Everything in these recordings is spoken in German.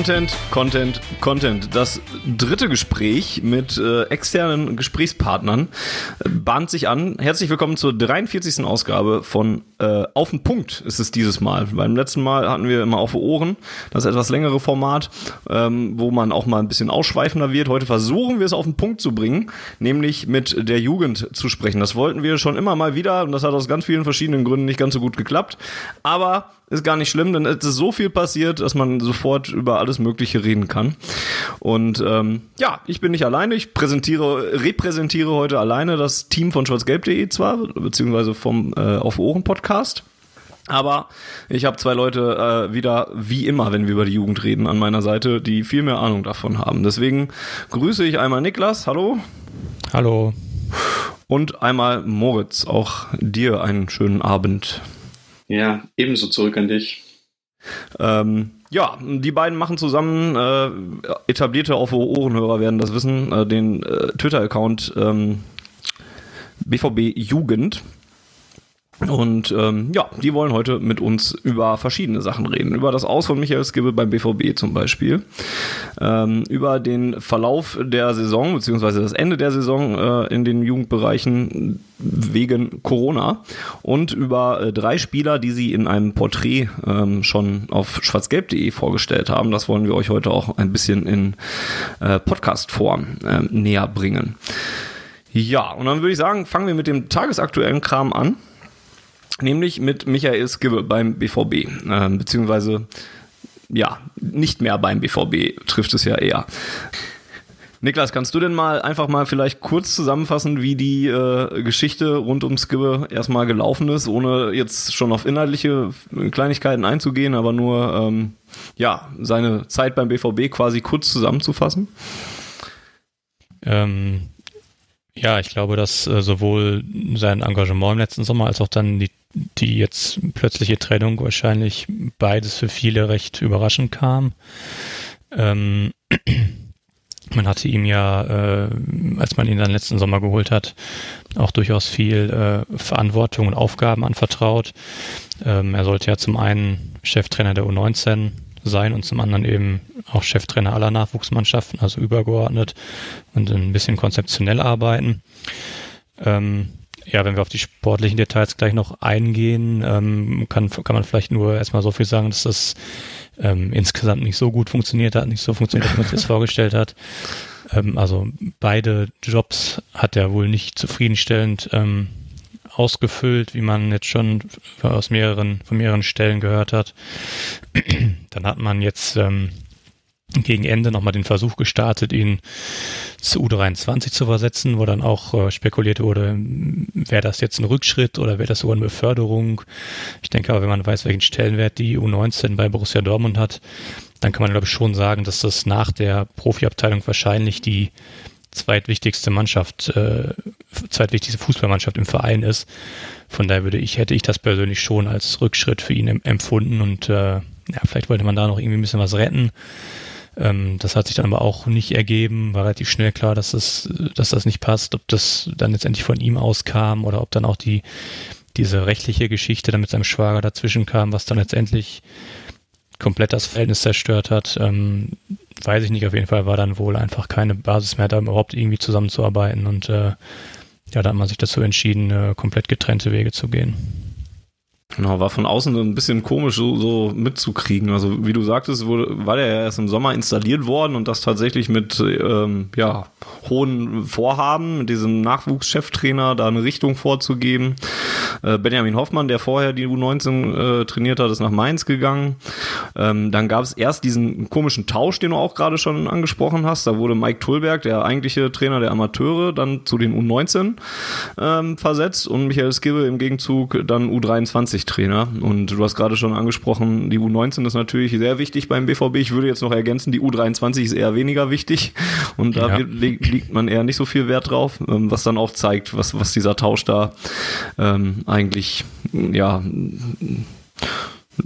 Content, Content, Content. Das dritte Gespräch mit äh, externen Gesprächspartnern äh, bahnt sich an. Herzlich willkommen zur 43. Ausgabe von äh, Auf den Punkt ist es dieses Mal. Beim letzten Mal hatten wir immer auf Ohren, das etwas längere Format, ähm, wo man auch mal ein bisschen ausschweifender wird. Heute versuchen wir es auf den Punkt zu bringen, nämlich mit der Jugend zu sprechen. Das wollten wir schon immer mal wieder und das hat aus ganz vielen verschiedenen Gründen nicht ganz so gut geklappt. Aber ist gar nicht schlimm, denn es ist so viel passiert, dass man sofort über alles Mögliche reden kann. Und ähm, ja, ich bin nicht alleine. Ich präsentiere, repräsentiere heute alleine das Team von schwarzgelb.de zwar, beziehungsweise vom äh, Auf Ohren Podcast. Aber ich habe zwei Leute äh, wieder, wie immer, wenn wir über die Jugend reden, an meiner Seite, die viel mehr Ahnung davon haben. Deswegen grüße ich einmal Niklas. Hallo. Hallo. Und einmal Moritz. Auch dir einen schönen Abend. Ja, ebenso zurück an dich. Ähm, ja, die beiden machen zusammen, äh, etablierte auf Ohrenhörer werden das wissen, äh, den äh, Twitter-Account ähm, BVB Jugend. Und ähm, ja, die wollen heute mit uns über verschiedene Sachen reden. Über das Aus von Michael Skibbe beim BVB zum Beispiel. Ähm, über den Verlauf der Saison, beziehungsweise das Ende der Saison äh, in den Jugendbereichen wegen Corona. Und über äh, drei Spieler, die sie in einem Porträt ähm, schon auf schwarzgelb.de vorgestellt haben. Das wollen wir euch heute auch ein bisschen in äh, Podcast-Form äh, näher bringen. Ja, und dann würde ich sagen, fangen wir mit dem tagesaktuellen Kram an nämlich mit Michael Skibbe beim BVB, äh, beziehungsweise ja, nicht mehr beim BVB trifft es ja eher. Niklas, kannst du denn mal einfach mal vielleicht kurz zusammenfassen, wie die äh, Geschichte rund um Skibbe erstmal gelaufen ist, ohne jetzt schon auf inhaltliche Kleinigkeiten einzugehen, aber nur ähm, ja seine Zeit beim BVB quasi kurz zusammenzufassen? Ähm, ja, ich glaube, dass äh, sowohl sein Engagement im letzten Sommer als auch dann die die jetzt plötzliche Trennung wahrscheinlich beides für viele recht überraschend kam. Ähm, man hatte ihm ja, äh, als man ihn dann letzten Sommer geholt hat, auch durchaus viel äh, Verantwortung und Aufgaben anvertraut. Ähm, er sollte ja zum einen Cheftrainer der U19 sein und zum anderen eben auch Cheftrainer aller Nachwuchsmannschaften, also übergeordnet und ein bisschen konzeptionell arbeiten. Ähm, ja, wenn wir auf die sportlichen Details gleich noch eingehen, ähm, kann, kann man vielleicht nur erstmal so viel sagen, dass das ähm, insgesamt nicht so gut funktioniert hat, nicht so funktioniert, wie man sich das vorgestellt hat. Ähm, also beide Jobs hat er wohl nicht zufriedenstellend ähm, ausgefüllt, wie man jetzt schon aus mehreren, von mehreren Stellen gehört hat. Dann hat man jetzt ähm, gegen Ende nochmal den Versuch gestartet, ihn zu U23 zu versetzen, wo dann auch äh, spekuliert wurde, wäre das jetzt ein Rückschritt oder wäre das sogar eine Beförderung. Ich denke aber, wenn man weiß, welchen Stellenwert die U19 bei Borussia Dortmund hat, dann kann man, glaube ich, schon sagen, dass das nach der Profiabteilung wahrscheinlich die zweitwichtigste Mannschaft, äh, zweitwichtigste Fußballmannschaft im Verein ist. Von daher würde ich, hätte ich das persönlich schon als Rückschritt für ihn empfunden und äh, ja, vielleicht wollte man da noch irgendwie ein bisschen was retten. Ähm, das hat sich dann aber auch nicht ergeben, war relativ schnell klar, dass das, dass das nicht passt, ob das dann letztendlich von ihm auskam oder ob dann auch die, diese rechtliche Geschichte dann mit seinem Schwager dazwischen kam, was dann letztendlich komplett das Verhältnis zerstört hat. Ähm, weiß ich nicht, auf jeden Fall war dann wohl einfach keine Basis mehr da, überhaupt irgendwie zusammenzuarbeiten und äh, ja, da hat man sich dazu entschieden, äh, komplett getrennte Wege zu gehen. Genau, war von außen so ein bisschen komisch so, so mitzukriegen. Also wie du sagtest, wurde, war der ja erst im Sommer installiert worden und das tatsächlich mit ähm, ja, hohen Vorhaben, mit diesem Nachwuchscheftrainer da eine Richtung vorzugeben. Äh, Benjamin Hoffmann, der vorher die U19 äh, trainiert hat, ist nach Mainz gegangen. Ähm, dann gab es erst diesen komischen Tausch, den du auch gerade schon angesprochen hast. Da wurde Mike Tullberg, der eigentliche Trainer der Amateure, dann zu den U19 ähm, versetzt und Michael Skibbe im Gegenzug dann U23 U21-Trainer. Und du hast gerade schon angesprochen, die U19 ist natürlich sehr wichtig beim BVB. Ich würde jetzt noch ergänzen, die U23 ist eher weniger wichtig. Und da ja. liegt man eher nicht so viel Wert drauf, ähm, was dann auch zeigt, was, was dieser Tausch da ähm, eigentlich, ja,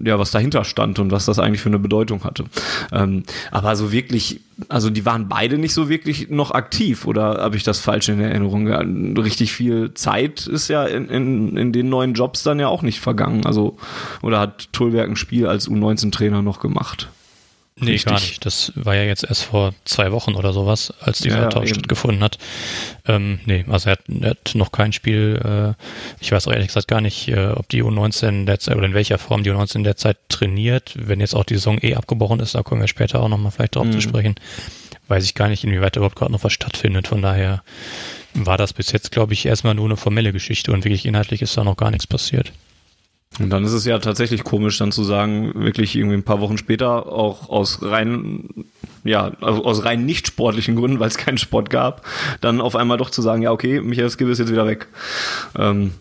ja, was dahinter stand und was das eigentlich für eine Bedeutung hatte. Ähm, aber so wirklich, also die waren beide nicht so wirklich noch aktiv oder habe ich das falsch in Erinnerung? Ja, richtig viel Zeit ist ja in, in, in den neuen Jobs dann ja auch nicht vergangen. Also, oder hat Tullwerk ein Spiel als U19-Trainer noch gemacht? Nee, Richtig. gar nicht. Das war ja jetzt erst vor zwei Wochen oder sowas, als dieser ja, Tausch stattgefunden hat. Ähm, nee, also er hat, er hat noch kein Spiel, äh, ich weiß auch ehrlich gesagt gar nicht, äh, ob die U19 derzeit oder in welcher Form die U19 derzeit trainiert. Wenn jetzt auch die Saison eh abgebrochen ist, da kommen wir später auch nochmal vielleicht drauf mhm. zu sprechen. Weiß ich gar nicht, inwieweit überhaupt gerade noch was stattfindet. Von daher war das bis jetzt, glaube ich, erstmal nur eine formelle Geschichte und wirklich inhaltlich ist da noch gar nichts passiert. Und dann ist es ja tatsächlich komisch, dann zu sagen, wirklich irgendwie ein paar Wochen später, auch aus rein, ja, aus rein nicht sportlichen Gründen, weil es keinen Sport gab, dann auf einmal doch zu sagen, ja, okay, Michael Skill ist jetzt wieder weg. Ähm,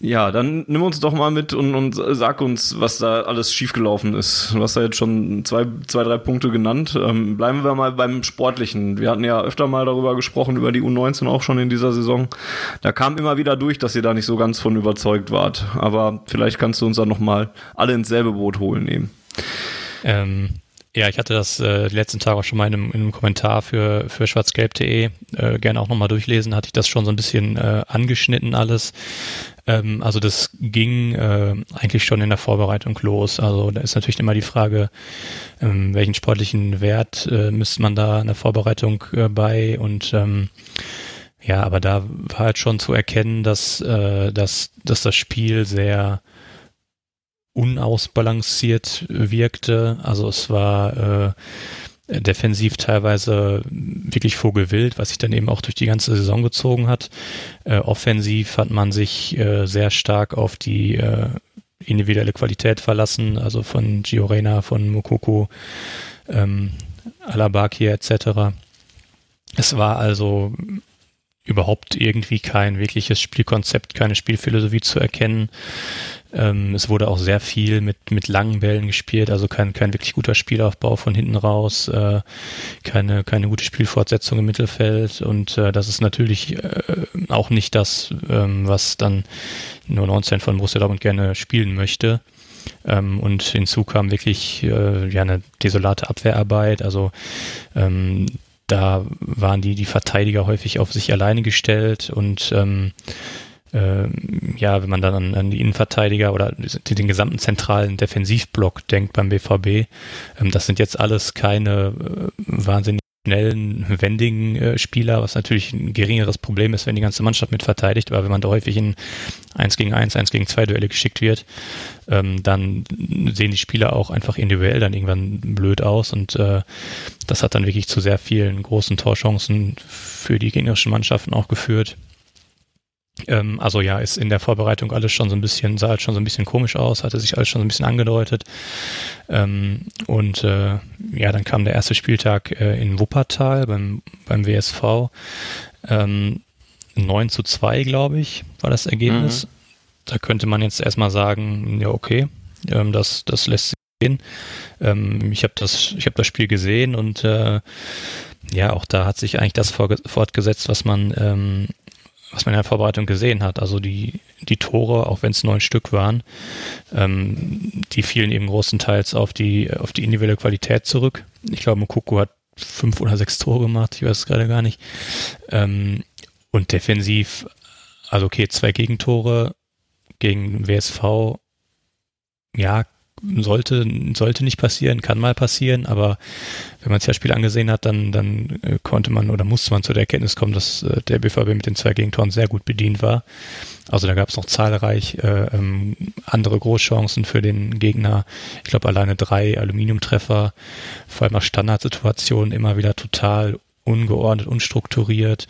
ja, dann nimm uns doch mal mit und, und sag uns, was da alles schiefgelaufen ist. Du hast da jetzt schon zwei, zwei drei Punkte genannt. Ähm, bleiben wir mal beim Sportlichen. Wir hatten ja öfter mal darüber gesprochen, über die U19 auch schon in dieser Saison. Da kam immer wieder durch, dass ihr da nicht so ganz von überzeugt wart. Aber vielleicht kannst du uns dann nochmal alle ins selbe Boot holen nehmen. Ähm, ja, ich hatte das äh, die letzten Tage auch schon mal in einem, in einem Kommentar für, für schwarzgelb.de äh, gerne auch nochmal durchlesen, hatte ich das schon so ein bisschen äh, angeschnitten alles. Ähm, also das ging äh, eigentlich schon in der Vorbereitung los. Also da ist natürlich immer die Frage, ähm, welchen sportlichen Wert äh, misst man da in der Vorbereitung äh, bei und ähm, ja, aber da war halt schon zu erkennen, dass, äh, dass, dass das Spiel sehr unausbalanciert wirkte. Also es war äh, defensiv teilweise wirklich vogelwild, was sich dann eben auch durch die ganze Saison gezogen hat. Äh, offensiv hat man sich äh, sehr stark auf die äh, individuelle Qualität verlassen, also von Giorena, von Mukoko, ähm, Alabaki etc. Es war also überhaupt irgendwie kein wirkliches Spielkonzept, keine Spielphilosophie zu erkennen. Ähm, es wurde auch sehr viel mit, mit langen Bällen gespielt, also kein, kein wirklich guter Spielaufbau von hinten raus, äh, keine, keine gute Spielfortsetzung im Mittelfeld und äh, das ist natürlich äh, auch nicht das, ähm, was dann nur 19 von Borussia Dortmund gerne spielen möchte. Ähm, und hinzu kam wirklich äh, ja eine desolate Abwehrarbeit. Also ähm, da waren die, die Verteidiger häufig auf sich alleine gestellt und ähm, äh, ja, wenn man dann an, an, die Innenverteidiger oder den gesamten zentralen Defensivblock denkt beim BVB, ähm, das sind jetzt alles keine äh, wahnsinnig schnellen, wendigen äh, Spieler, was natürlich ein geringeres Problem ist, wenn die ganze Mannschaft mit verteidigt, aber wenn man da häufig in 1 gegen 1, 1 gegen 2 Duelle geschickt wird, ähm, dann sehen die Spieler auch einfach individuell dann irgendwann blöd aus und äh, das hat dann wirklich zu sehr vielen großen Torchancen für die gegnerischen Mannschaften auch geführt. Ähm, also ja, ist in der Vorbereitung alles schon so ein bisschen, sah halt schon so ein bisschen komisch aus, hatte sich alles schon so ein bisschen angedeutet. Ähm, und äh, ja, dann kam der erste Spieltag äh, in Wuppertal beim, beim WSV. Ähm, 9 zu 2, glaube ich, war das Ergebnis. Mhm. Da könnte man jetzt erstmal sagen, ja, okay, ähm, das, das lässt sich sehen. Ähm, ich habe das, ich hab das Spiel gesehen und äh, ja, auch da hat sich eigentlich das fortgesetzt, was man ähm, was man in der Vorbereitung gesehen hat. Also die, die Tore, auch wenn es neun Stück waren, ähm, die fielen eben großenteils auf die, auf die individuelle Qualität zurück. Ich glaube, Mokoko hat fünf oder sechs Tore gemacht, ich weiß es gerade gar nicht. Ähm, und defensiv, also okay, zwei Gegentore gegen WSV, ja, sollte, sollte nicht passieren, kann mal passieren, aber wenn man sich das Spiel angesehen hat, dann, dann äh, konnte man oder musste man zu der Erkenntnis kommen, dass äh, der BVB mit den zwei Gegentoren sehr gut bedient war. Also da gab es noch zahlreich äh, ähm, andere Großchancen für den Gegner. Ich glaube alleine drei Aluminiumtreffer, vor allem aus Standardsituationen immer wieder total ungeordnet, unstrukturiert.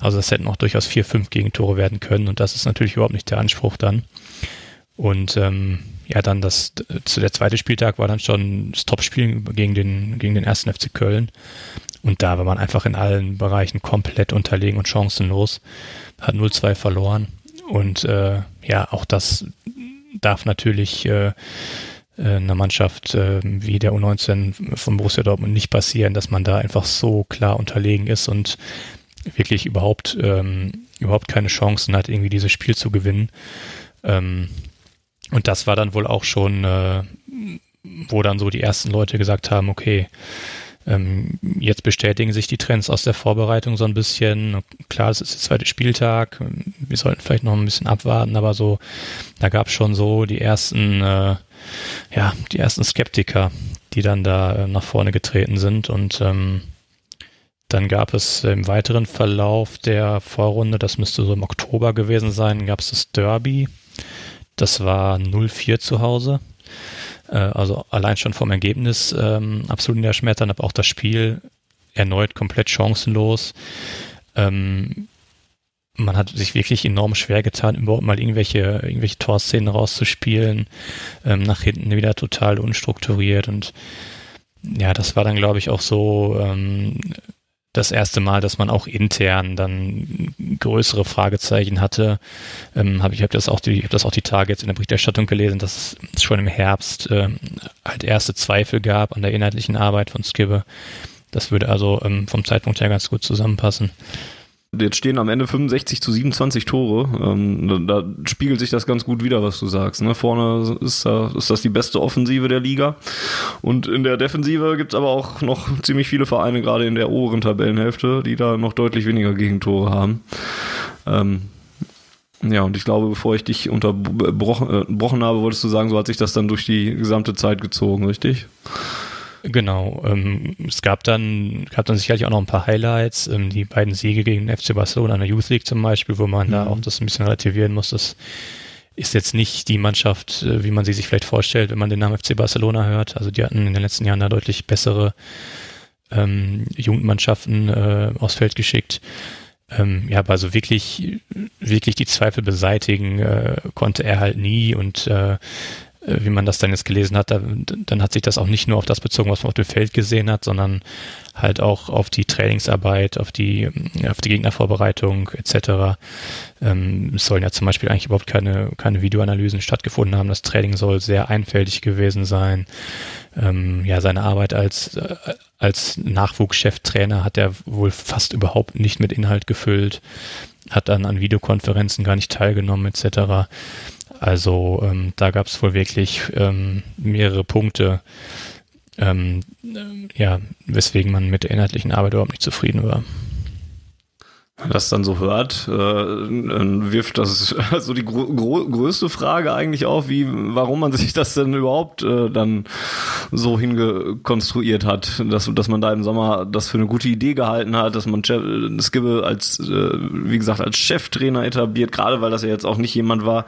Also das hätten auch durchaus vier, fünf Gegentore werden können und das ist natürlich überhaupt nicht der Anspruch dann. Und ähm, ja, dann das, zu der zweite Spieltag war dann schon das Topspiel gegen den, gegen den ersten FC Köln. Und da war man einfach in allen Bereichen komplett unterlegen und chancenlos. Hat 0-2 verloren. Und äh, ja, auch das darf natürlich äh, äh, einer Mannschaft äh, wie der U19 von Borussia Dortmund nicht passieren, dass man da einfach so klar unterlegen ist und wirklich überhaupt ähm, überhaupt keine Chancen hat, irgendwie dieses Spiel zu gewinnen. Ähm, und das war dann wohl auch schon, äh, wo dann so die ersten Leute gesagt haben, okay, ähm, jetzt bestätigen sich die Trends aus der Vorbereitung so ein bisschen. Klar, es ist der zweite Spieltag. Wir sollten vielleicht noch ein bisschen abwarten, aber so, da gab es schon so die ersten, äh, ja, die ersten Skeptiker, die dann da äh, nach vorne getreten sind und ähm, dann gab es im weiteren Verlauf der Vorrunde, das müsste so im Oktober gewesen sein, gab es das Derby. Das war 0-4 zu Hause. Äh, also allein schon vom Ergebnis ähm, absolut niederschmettern, aber auch das Spiel erneut komplett chancenlos. Ähm, man hat sich wirklich enorm schwer getan, überhaupt mal irgendwelche, irgendwelche Torszenen rauszuspielen. Ähm, nach hinten wieder total unstrukturiert und ja, das war dann, glaube ich, auch so ähm, das erste Mal, dass man auch intern dann größere Fragezeichen hatte. Ähm, hab, ich habe das auch die, hab das auch die Tage jetzt in der Berichterstattung gelesen, dass es schon im Herbst ähm, halt erste Zweifel gab an der inhaltlichen Arbeit von Skibbe. Das würde also ähm, vom Zeitpunkt her ganz gut zusammenpassen. Jetzt stehen am Ende 65 zu 27 Tore. Ähm, da, da, spiegelt sich das ganz gut wieder, was du sagst. Ne? Vorne ist, da, ist das die beste Offensive der Liga. Und in der Defensive gibt es aber auch noch ziemlich viele Vereine, gerade in der oberen Tabellenhälfte, die da noch deutlich weniger Gegentore haben. Ähm, ja, und ich glaube, bevor ich dich unterbrochen äh, habe, wolltest du sagen, so hat sich das dann durch die gesamte Zeit gezogen, richtig? Genau. Ähm, es gab dann, gab dann sicherlich auch noch ein paar Highlights. Ähm, die beiden Siege gegen den FC Barcelona in der Youth League zum Beispiel, wo man mhm. da auch das ein bisschen relativieren muss. Das ist jetzt nicht die Mannschaft, äh, wie man sie sich vielleicht vorstellt, wenn man den Namen FC Barcelona hört. Also die hatten in den letzten Jahren da deutlich bessere ähm, Jugendmannschaften äh, aufs Feld geschickt. Ähm, ja, aber so wirklich, wirklich die Zweifel beseitigen äh, konnte er halt nie und äh, wie man das dann jetzt gelesen hat, da, dann hat sich das auch nicht nur auf das bezogen, was man auf dem Feld gesehen hat, sondern halt auch auf die Trainingsarbeit, auf die, auf die Gegnervorbereitung etc. Ähm, es sollen ja zum Beispiel eigentlich überhaupt keine, keine Videoanalysen stattgefunden haben. Das Training soll sehr einfältig gewesen sein. Ähm, ja, seine Arbeit als, äh, als Nachwuchscheftrainer hat er wohl fast überhaupt nicht mit Inhalt gefüllt, hat dann an Videokonferenzen gar nicht teilgenommen etc. Also ähm, da gab es wohl wirklich ähm, mehrere Punkte, ähm, äh, ja, weswegen man mit der inhaltlichen Arbeit überhaupt nicht zufrieden war das dann so hört, äh, wirft das also die größte Frage eigentlich auf, wie warum man sich das denn überhaupt äh, dann so hingekonstruiert hat, dass dass man da im Sommer das für eine gute Idee gehalten hat, dass man Skibbe als äh, wie gesagt als Cheftrainer etabliert, gerade weil das ja jetzt auch nicht jemand war,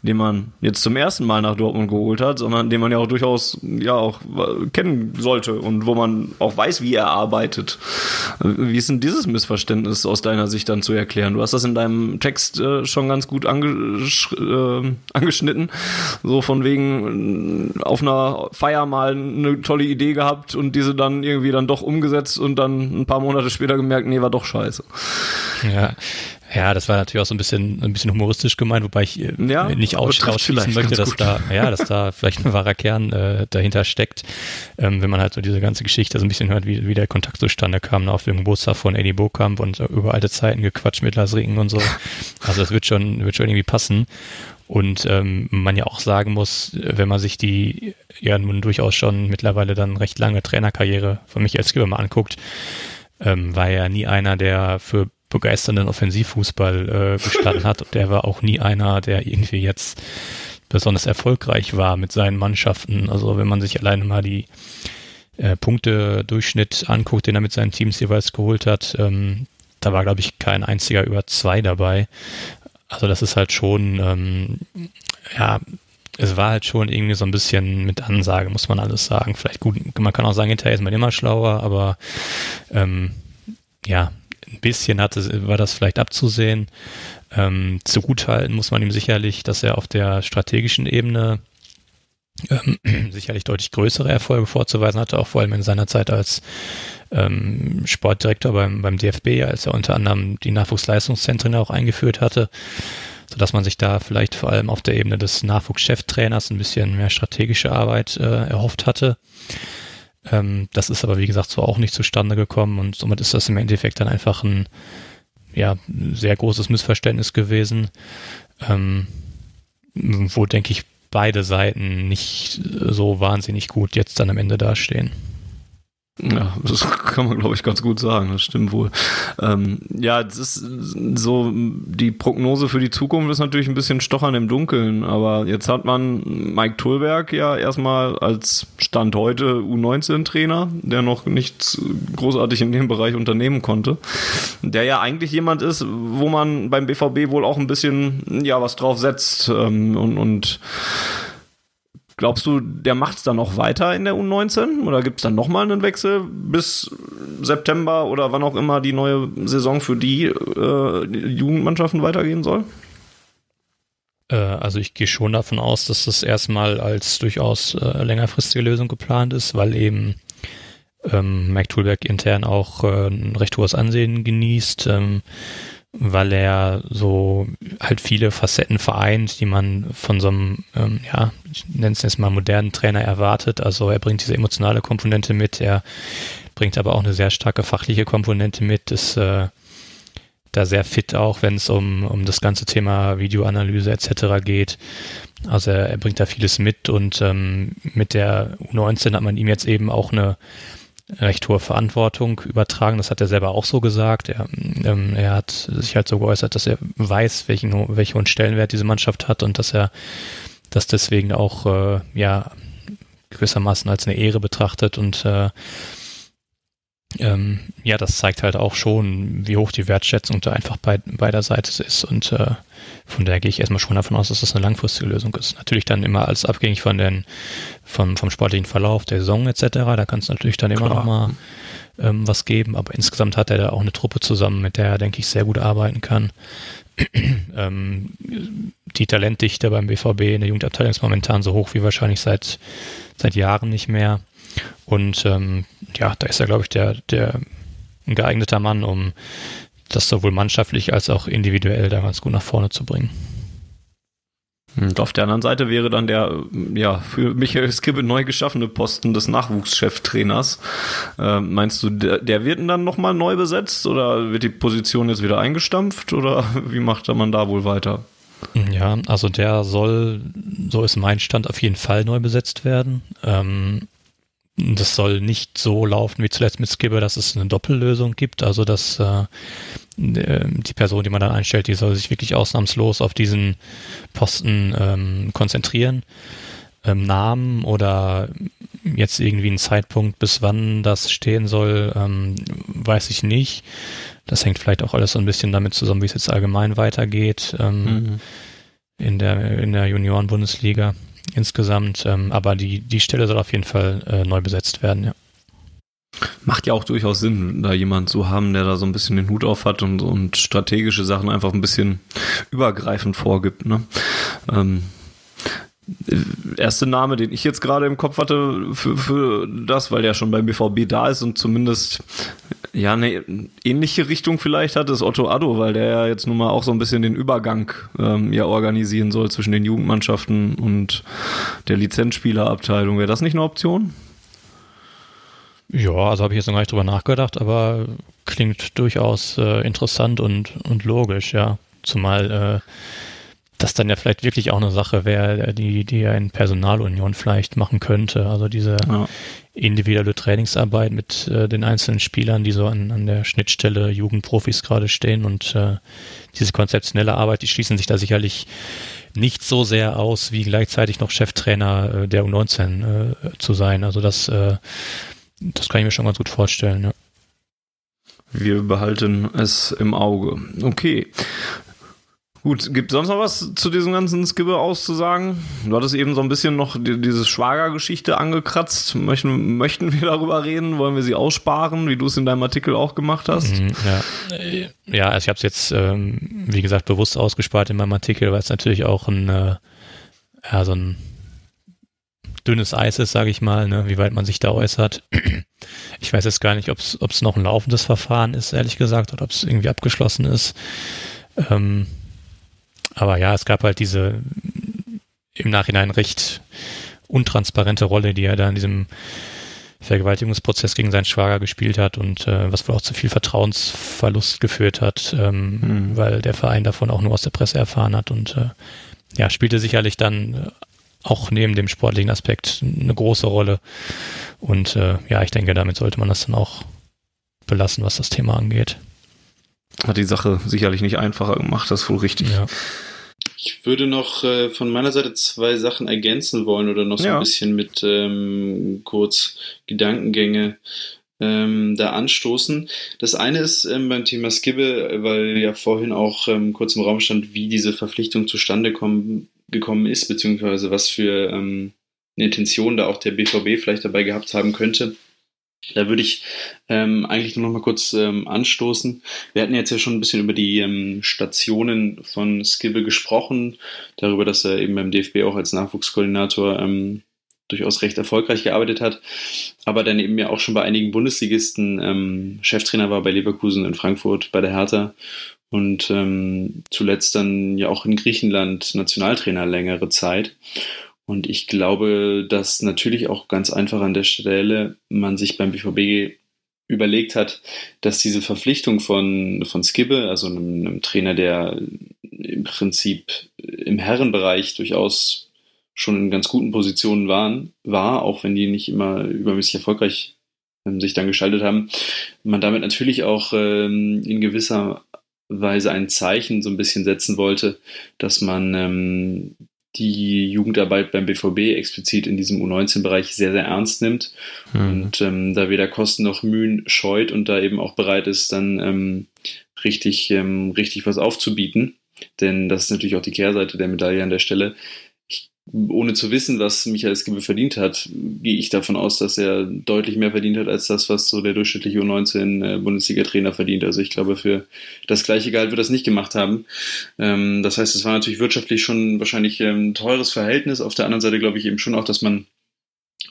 den man jetzt zum ersten Mal nach Dortmund geholt hat, sondern den man ja auch durchaus ja auch kennen sollte und wo man auch weiß, wie er arbeitet. Wie ist denn dieses Missverständnis aus deiner Sicht dann zu erklären? Du hast das in deinem Text äh, schon ganz gut ange äh, angeschnitten, so von wegen äh, auf einer Feier mal eine tolle Idee gehabt und diese dann irgendwie dann doch umgesetzt und dann ein paar Monate später gemerkt, nee, war doch scheiße. Ja, ja, das war natürlich auch so ein bisschen, ein bisschen humoristisch gemeint, wobei ich äh, ja, nicht aus, ausschließen möchte, dass gut. da, ja, dass da vielleicht ein wahrer Kern äh, dahinter steckt. Ähm, wenn man halt so diese ganze Geschichte so ein bisschen hört, wie, wie der Kontakt zustande kam auf dem Geburtstag von Eddie Bokamp und über alte Zeiten gequatscht mit Lars Ringen und so. Also das wird schon, wird schon irgendwie passen. Und ähm, man ja auch sagen muss, wenn man sich die ja nun durchaus schon mittlerweile dann recht lange Trainerkarriere von Michael Skipper mal anguckt, ähm, war ja nie einer, der für begeisternden Offensivfußball äh, gestanden hat. Und der war auch nie einer, der irgendwie jetzt besonders erfolgreich war mit seinen Mannschaften. Also wenn man sich alleine mal die äh, Punkte-Durchschnitt anguckt, den er mit seinen Teams jeweils geholt hat, ähm, da war, glaube ich, kein einziger über zwei dabei. Also das ist halt schon, ähm, ja, es war halt schon irgendwie so ein bisschen mit Ansage, muss man alles sagen. Vielleicht gut, man kann auch sagen, hinterher ist man immer schlauer, aber ähm, ja, ein bisschen hatte, war das vielleicht abzusehen. Ähm, zugutehalten muss man ihm sicherlich, dass er auf der strategischen Ebene ähm, sicherlich deutlich größere Erfolge vorzuweisen hatte, auch vor allem in seiner Zeit als ähm, Sportdirektor beim, beim DFB, als er unter anderem die Nachwuchsleistungszentren auch eingeführt hatte. sodass man sich da vielleicht vor allem auf der Ebene des Nachwuchscheftrainers ein bisschen mehr strategische Arbeit äh, erhofft hatte. Ähm, das ist aber, wie gesagt, so auch nicht zustande gekommen und somit ist das im Endeffekt dann einfach ein ja, sehr großes Missverständnis gewesen, ähm, wo, denke ich, beide Seiten nicht so wahnsinnig gut jetzt dann am Ende dastehen. Ja, das kann man, glaube ich, ganz gut sagen. Das stimmt wohl. Ähm, ja, das ist so, die Prognose für die Zukunft ist natürlich ein bisschen stochern im Dunkeln, aber jetzt hat man Mike Tulberg ja erstmal als Stand heute U19-Trainer, der noch nichts großartig in dem Bereich unternehmen konnte. Der ja eigentlich jemand ist, wo man beim BVB wohl auch ein bisschen, ja, was drauf setzt ähm, und, und Glaubst du, der macht es dann noch weiter in der U19 oder gibt es dann nochmal einen Wechsel bis September oder wann auch immer die neue Saison für die äh, Jugendmannschaften weitergehen soll? Äh, also ich gehe schon davon aus, dass das erstmal als durchaus äh, längerfristige Lösung geplant ist, weil eben ähm, Mike Tulberg intern auch äh, ein recht hohes Ansehen genießt. Ähm, weil er so halt viele Facetten vereint, die man von so einem, ähm, ja, ich nenne es jetzt mal modernen Trainer erwartet. Also er bringt diese emotionale Komponente mit, er bringt aber auch eine sehr starke fachliche Komponente mit, ist äh, da sehr fit auch, wenn es um, um das ganze Thema Videoanalyse etc. geht. Also er, er bringt da vieles mit und ähm, mit der U19 hat man ihm jetzt eben auch eine recht hohe Verantwortung übertragen. Das hat er selber auch so gesagt. Er, ähm, er hat sich halt so geäußert, dass er weiß, welchen, welchen Stellenwert diese Mannschaft hat und dass er das deswegen auch äh, ja gewissermaßen als eine Ehre betrachtet und äh, ähm, ja, das zeigt halt auch schon, wie hoch die Wertschätzung da einfach bei beider Seite ist und äh, von daher gehe ich erstmal schon davon aus, dass das eine langfristige Lösung ist. Natürlich dann immer alles abhängig von den, vom, vom sportlichen Verlauf der Saison etc. Da kann es natürlich dann immer Klar. noch mal ähm, was geben, aber insgesamt hat er da auch eine Truppe zusammen, mit der er, denke ich, sehr gut arbeiten kann. ähm, die Talentdichte beim BVB in der Jugendabteilung ist momentan so hoch wie wahrscheinlich seit, seit Jahren nicht mehr. Und ähm, ja, da ist er, glaube ich, der, der ein geeigneter Mann, um das sowohl mannschaftlich als auch individuell da ganz gut nach vorne zu bringen. Und auf der anderen Seite wäre dann der ja für Michael Skibbe neu geschaffene Posten des Nachwuchscheftrainers. Äh, meinst du, der, der wird dann nochmal neu besetzt oder wird die Position jetzt wieder eingestampft oder wie macht man da wohl weiter? Ja, also der soll, so ist mein Stand, auf jeden Fall neu besetzt werden. Ähm, das soll nicht so laufen wie zuletzt mit Skipper, dass es eine Doppellösung gibt, also dass äh, die Person, die man dann einstellt, die soll sich wirklich ausnahmslos auf diesen Posten ähm, konzentrieren. Ähm, Namen oder jetzt irgendwie einen Zeitpunkt, bis wann das stehen soll, ähm, weiß ich nicht. Das hängt vielleicht auch alles so ein bisschen damit zusammen, wie es jetzt allgemein weitergeht ähm, mhm. in der in der Junioren-Bundesliga insgesamt. Ähm, aber die, die Stelle soll auf jeden Fall äh, neu besetzt werden, ja. Macht ja auch durchaus Sinn, da jemand zu haben, der da so ein bisschen den Hut auf hat und, und strategische Sachen einfach ein bisschen übergreifend vorgibt. Ne? Ähm, erste Name, den ich jetzt gerade im Kopf hatte für, für das, weil der schon beim BVB da ist und zumindest ja eine ähnliche Richtung vielleicht hat, ist Otto Addo, weil der ja jetzt nun mal auch so ein bisschen den Übergang ähm, ja organisieren soll zwischen den Jugendmannschaften und der Lizenzspielerabteilung. Wäre das nicht eine Option? Ja, also habe ich jetzt noch gar nicht drüber nachgedacht, aber klingt durchaus äh, interessant und, und logisch, ja. Zumal äh, das dann ja vielleicht wirklich auch eine Sache wäre, die, die ein Personalunion vielleicht machen könnte. Also diese ja. individuelle Trainingsarbeit mit äh, den einzelnen Spielern, die so an, an der Schnittstelle Jugendprofis gerade stehen und äh, diese konzeptionelle Arbeit, die schließen sich da sicherlich nicht so sehr aus, wie gleichzeitig noch Cheftrainer äh, der U19 äh, zu sein. Also das, äh, das kann ich mir schon ganz gut vorstellen. Ja. Wir behalten es im Auge. Okay. Gut, gibt sonst noch was zu diesem ganzen Skibbe auszusagen? Du hattest eben so ein bisschen noch die, diese Schwagergeschichte angekratzt. Möchten, möchten wir darüber reden? Wollen wir sie aussparen, wie du es in deinem Artikel auch gemacht hast? Mhm, ja. ja, also ich habe es jetzt, ähm, wie gesagt, bewusst ausgespart in meinem Artikel, weil es natürlich auch ein, äh, ja, so ein dünnes Eis ist, sage ich mal, ne, wie weit man sich da äußert. Ich weiß jetzt gar nicht, ob es noch ein laufendes Verfahren ist, ehrlich gesagt, oder ob es irgendwie abgeschlossen ist. Ähm, aber ja, es gab halt diese im Nachhinein recht untransparente Rolle, die er da in diesem Vergewaltigungsprozess gegen seinen Schwager gespielt hat und äh, was wohl auch zu viel Vertrauensverlust geführt hat, ähm, mhm. weil der Verein davon auch nur aus der Presse erfahren hat und äh, ja, spielte sicherlich dann äh, auch neben dem sportlichen Aspekt eine große Rolle. Und äh, ja, ich denke, damit sollte man das dann auch belassen, was das Thema angeht. Hat die Sache sicherlich nicht einfacher gemacht, das ist wohl richtig. Ja. Ich würde noch äh, von meiner Seite zwei Sachen ergänzen wollen oder noch so ja. ein bisschen mit ähm, kurz Gedankengänge ähm, da anstoßen. Das eine ist ähm, beim Thema Skibbe, weil ja vorhin auch ähm, kurz im Raum stand, wie diese Verpflichtung zustande kommen, gekommen ist, beziehungsweise was für ähm, eine Intention da auch der BVB vielleicht dabei gehabt haben könnte. Da würde ich ähm, eigentlich nur noch mal kurz ähm, anstoßen. Wir hatten jetzt ja schon ein bisschen über die ähm, Stationen von Skibbe gesprochen, darüber, dass er eben beim DFB auch als Nachwuchskoordinator ähm, durchaus recht erfolgreich gearbeitet hat, aber dann eben ja auch schon bei einigen Bundesligisten ähm, Cheftrainer war bei Leverkusen in Frankfurt, bei der Hertha und ähm, zuletzt dann ja auch in Griechenland Nationaltrainer längere Zeit. Und ich glaube, dass natürlich auch ganz einfach an der Stelle man sich beim BVB überlegt hat, dass diese Verpflichtung von, von Skibbe, also einem, einem Trainer, der im Prinzip im Herrenbereich durchaus schon in ganz guten Positionen waren, war, auch wenn die nicht immer übermäßig erfolgreich ähm, sich dann geschaltet haben, man damit natürlich auch ähm, in gewisser Weise ein Zeichen so ein bisschen setzen wollte, dass man ähm, die Jugendarbeit beim BVB explizit in diesem U19-Bereich sehr, sehr ernst nimmt mhm. und ähm, da weder Kosten noch Mühen scheut und da eben auch bereit ist, dann ähm, richtig, ähm, richtig was aufzubieten. Denn das ist natürlich auch die Kehrseite der Medaille an der Stelle ohne zu wissen, was Michael Skibbe verdient hat, gehe ich davon aus, dass er deutlich mehr verdient hat als das, was so der durchschnittliche U19-Bundesliga-Trainer verdient. Also ich glaube, für das gleiche Gehalt wird das nicht gemacht haben. Ähm, das heißt, es war natürlich wirtschaftlich schon wahrscheinlich ein teures Verhältnis. Auf der anderen Seite glaube ich eben schon auch, dass man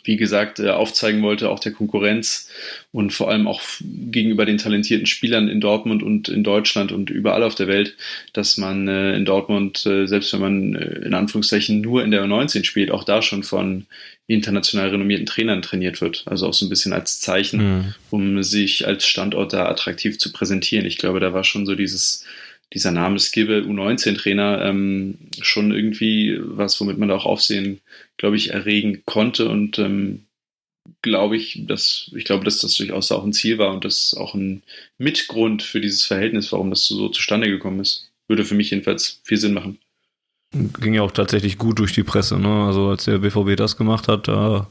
wie gesagt, äh, aufzeigen wollte, auch der Konkurrenz und vor allem auch gegenüber den talentierten Spielern in Dortmund und in Deutschland und überall auf der Welt, dass man äh, in Dortmund, äh, selbst wenn man in Anführungszeichen nur in der U19 spielt, auch da schon von international renommierten Trainern trainiert wird. Also auch so ein bisschen als Zeichen, mhm. um sich als Standort da attraktiv zu präsentieren. Ich glaube, da war schon so dieses dieser Name Skibbe U19-Trainer ähm, schon irgendwie was, womit man da auch Aufsehen, glaube ich, erregen konnte und ähm, glaube ich, dass ich glaube, dass das durchaus auch ein Ziel war und das auch ein Mitgrund für dieses Verhältnis, warum das so zustande gekommen ist. Würde für mich jedenfalls viel Sinn machen. Ging ja auch tatsächlich gut durch die Presse, ne? Also als der BVB das gemacht hat, da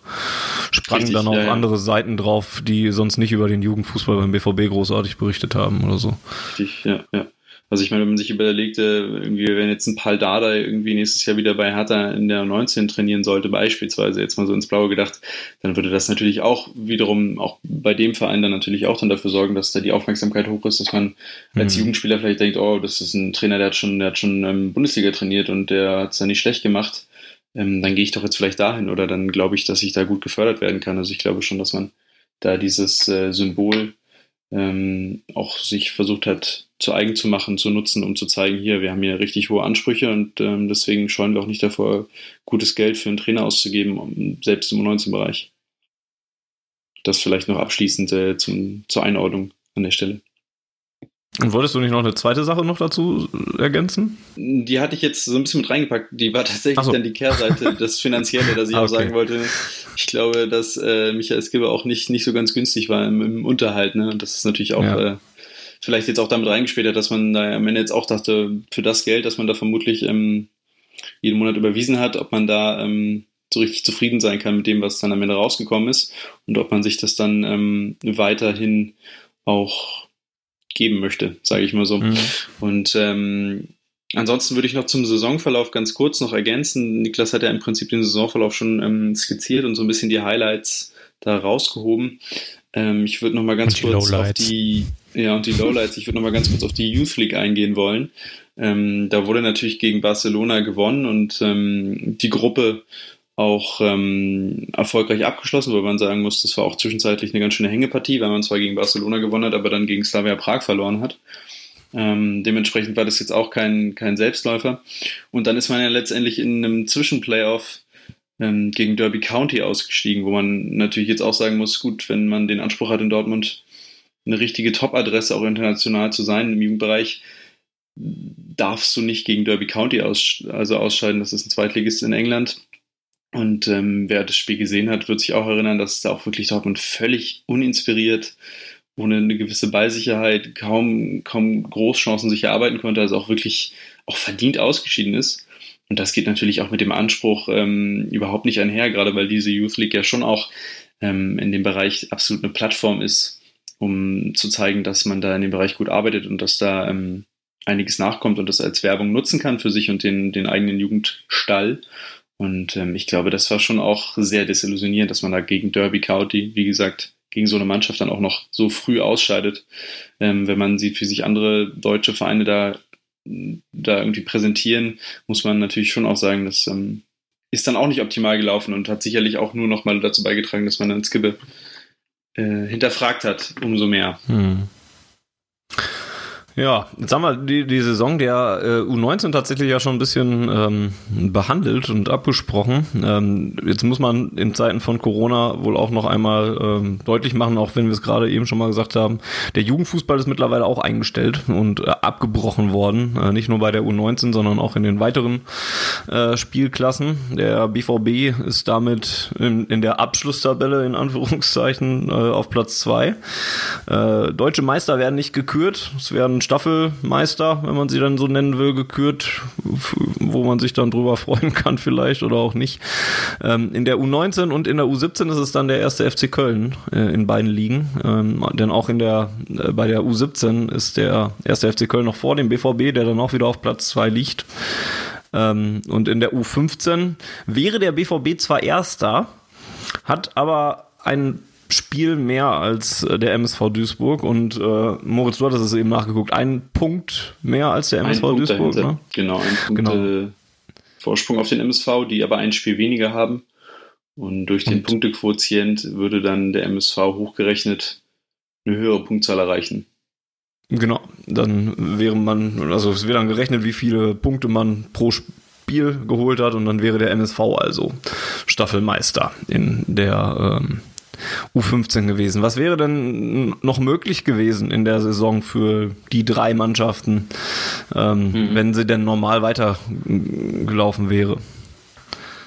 sprangen Richtig, dann auch ja, ja. andere Seiten drauf, die sonst nicht über den Jugendfußball beim BVB großartig berichtet haben oder so. Richtig, ja, ja. Also ich meine, wenn man sich überlegte, irgendwie, wenn jetzt ein Pal Dada irgendwie nächstes Jahr wieder bei Hertha in der 19 trainieren sollte, beispielsweise, jetzt mal so ins Blaue gedacht, dann würde das natürlich auch wiederum auch bei dem Verein dann natürlich auch dann dafür sorgen, dass da die Aufmerksamkeit hoch ist, dass man als mhm. Jugendspieler vielleicht denkt, oh, das ist ein Trainer, der hat schon, der hat schon ähm, Bundesliga trainiert und der hat es da nicht schlecht gemacht. Ähm, dann gehe ich doch jetzt vielleicht dahin oder dann glaube ich, dass ich da gut gefördert werden kann. Also ich glaube schon, dass man da dieses äh, Symbol ähm, auch sich versucht hat, zu eigen zu machen, zu nutzen, um zu zeigen, hier, wir haben hier richtig hohe Ansprüche und ähm, deswegen scheuen wir auch nicht davor, gutes Geld für einen Trainer auszugeben, um, selbst im U19-Bereich. Das vielleicht noch abschließend äh, zum, zur Einordnung an der Stelle. Und wolltest du nicht noch eine zweite Sache noch dazu ergänzen? Die hatte ich jetzt so ein bisschen mit reingepackt. Die war tatsächlich so. dann die Kehrseite, das Finanzielle, dass ich ah, okay. auch sagen wollte. Ich glaube, dass äh, Michael Skibbe auch nicht, nicht so ganz günstig war im, im Unterhalt. Ne? Und das ist natürlich auch ja. äh, vielleicht jetzt auch damit reingespielt hat, dass man da am Ende jetzt auch dachte, für das Geld, das man da vermutlich ähm, jeden Monat überwiesen hat, ob man da ähm, so richtig zufrieden sein kann mit dem, was dann am Ende rausgekommen ist und ob man sich das dann ähm, weiterhin auch geben möchte, sage ich mal so. Mhm. Und ähm, ansonsten würde ich noch zum Saisonverlauf ganz kurz noch ergänzen. Niklas hat ja im Prinzip den Saisonverlauf schon ähm, skizziert und so ein bisschen die Highlights da rausgehoben. Ähm, ich würde noch mal ganz kurz Lowlights. auf die ja und die Lowlights. Ich würde noch mal ganz kurz auf die Youth League eingehen wollen. Ähm, da wurde natürlich gegen Barcelona gewonnen und ähm, die Gruppe auch ähm, erfolgreich abgeschlossen, weil man sagen muss, das war auch zwischenzeitlich eine ganz schöne Hängepartie, weil man zwar gegen Barcelona gewonnen hat, aber dann gegen Slavia Prag verloren hat. Ähm, dementsprechend war das jetzt auch kein, kein Selbstläufer. Und dann ist man ja letztendlich in einem Zwischenplayoff ähm, gegen Derby County ausgestiegen, wo man natürlich jetzt auch sagen muss, gut, wenn man den Anspruch hat in Dortmund eine richtige Top-Adresse auch international zu sein im Jugendbereich, darfst du nicht gegen Derby County aus, also ausscheiden. Das ist ein Zweitligist in England. Und ähm, wer das Spiel gesehen hat, wird sich auch erinnern, dass da auch wirklich Dortmund völlig uninspiriert, ohne eine gewisse Ballsicherheit, kaum, kaum Großchancen sich erarbeiten konnte, also auch wirklich auch verdient ausgeschieden ist. Und das geht natürlich auch mit dem Anspruch ähm, überhaupt nicht einher, gerade weil diese Youth League ja schon auch ähm, in dem Bereich absolut eine Plattform ist, um zu zeigen, dass man da in dem Bereich gut arbeitet und dass da ähm, einiges nachkommt und das als Werbung nutzen kann für sich und den, den eigenen Jugendstall. Und ähm, ich glaube, das war schon auch sehr desillusionierend, dass man da gegen Derby County, wie gesagt, gegen so eine Mannschaft dann auch noch so früh ausscheidet. Ähm, wenn man sieht, wie sich andere deutsche Vereine da, da irgendwie präsentieren, muss man natürlich schon auch sagen, das ähm, ist dann auch nicht optimal gelaufen und hat sicherlich auch nur noch mal dazu beigetragen, dass man dann Skibbe äh, hinterfragt hat, umso mehr. Hm. Ja, jetzt haben wir die, die Saison der äh, U19 tatsächlich ja schon ein bisschen ähm, behandelt und abgesprochen. Ähm, jetzt muss man in Zeiten von Corona wohl auch noch einmal ähm, deutlich machen, auch wenn wir es gerade eben schon mal gesagt haben, der Jugendfußball ist mittlerweile auch eingestellt und äh, abgebrochen worden. Äh, nicht nur bei der U19, sondern auch in den weiteren äh, Spielklassen. Der BVB ist damit in, in der Abschlusstabelle in Anführungszeichen äh, auf Platz zwei. Äh, deutsche Meister werden nicht gekürt. Es werden Staffelmeister, wenn man sie dann so nennen will, gekürt, wo man sich dann drüber freuen kann vielleicht oder auch nicht. Ähm, in der U19 und in der U17 ist es dann der erste FC Köln äh, in beiden Ligen, ähm, denn auch in der äh, bei der U17 ist der erste FC Köln noch vor dem BVB, der dann auch wieder auf Platz 2 liegt. Ähm, und in der U15 wäre der BVB zwar erster, hat aber einen Spiel mehr als äh, der MSV Duisburg und äh, Moritz, du hattest es eben nachgeguckt, ein Punkt mehr als der MSV ein Duisburg, ne? Genau, ein Punkt genau. Äh, Vorsprung auf den MSV, die aber ein Spiel weniger haben. Und durch den und Punktequotient würde dann der MSV hochgerechnet eine höhere Punktzahl erreichen. Genau, dann wäre man, also es wird dann gerechnet, wie viele Punkte man pro Spiel geholt hat und dann wäre der MSV also Staffelmeister in der ähm, U15 gewesen. Was wäre denn noch möglich gewesen in der Saison für die drei Mannschaften, ähm, mhm. wenn sie denn normal weitergelaufen wäre?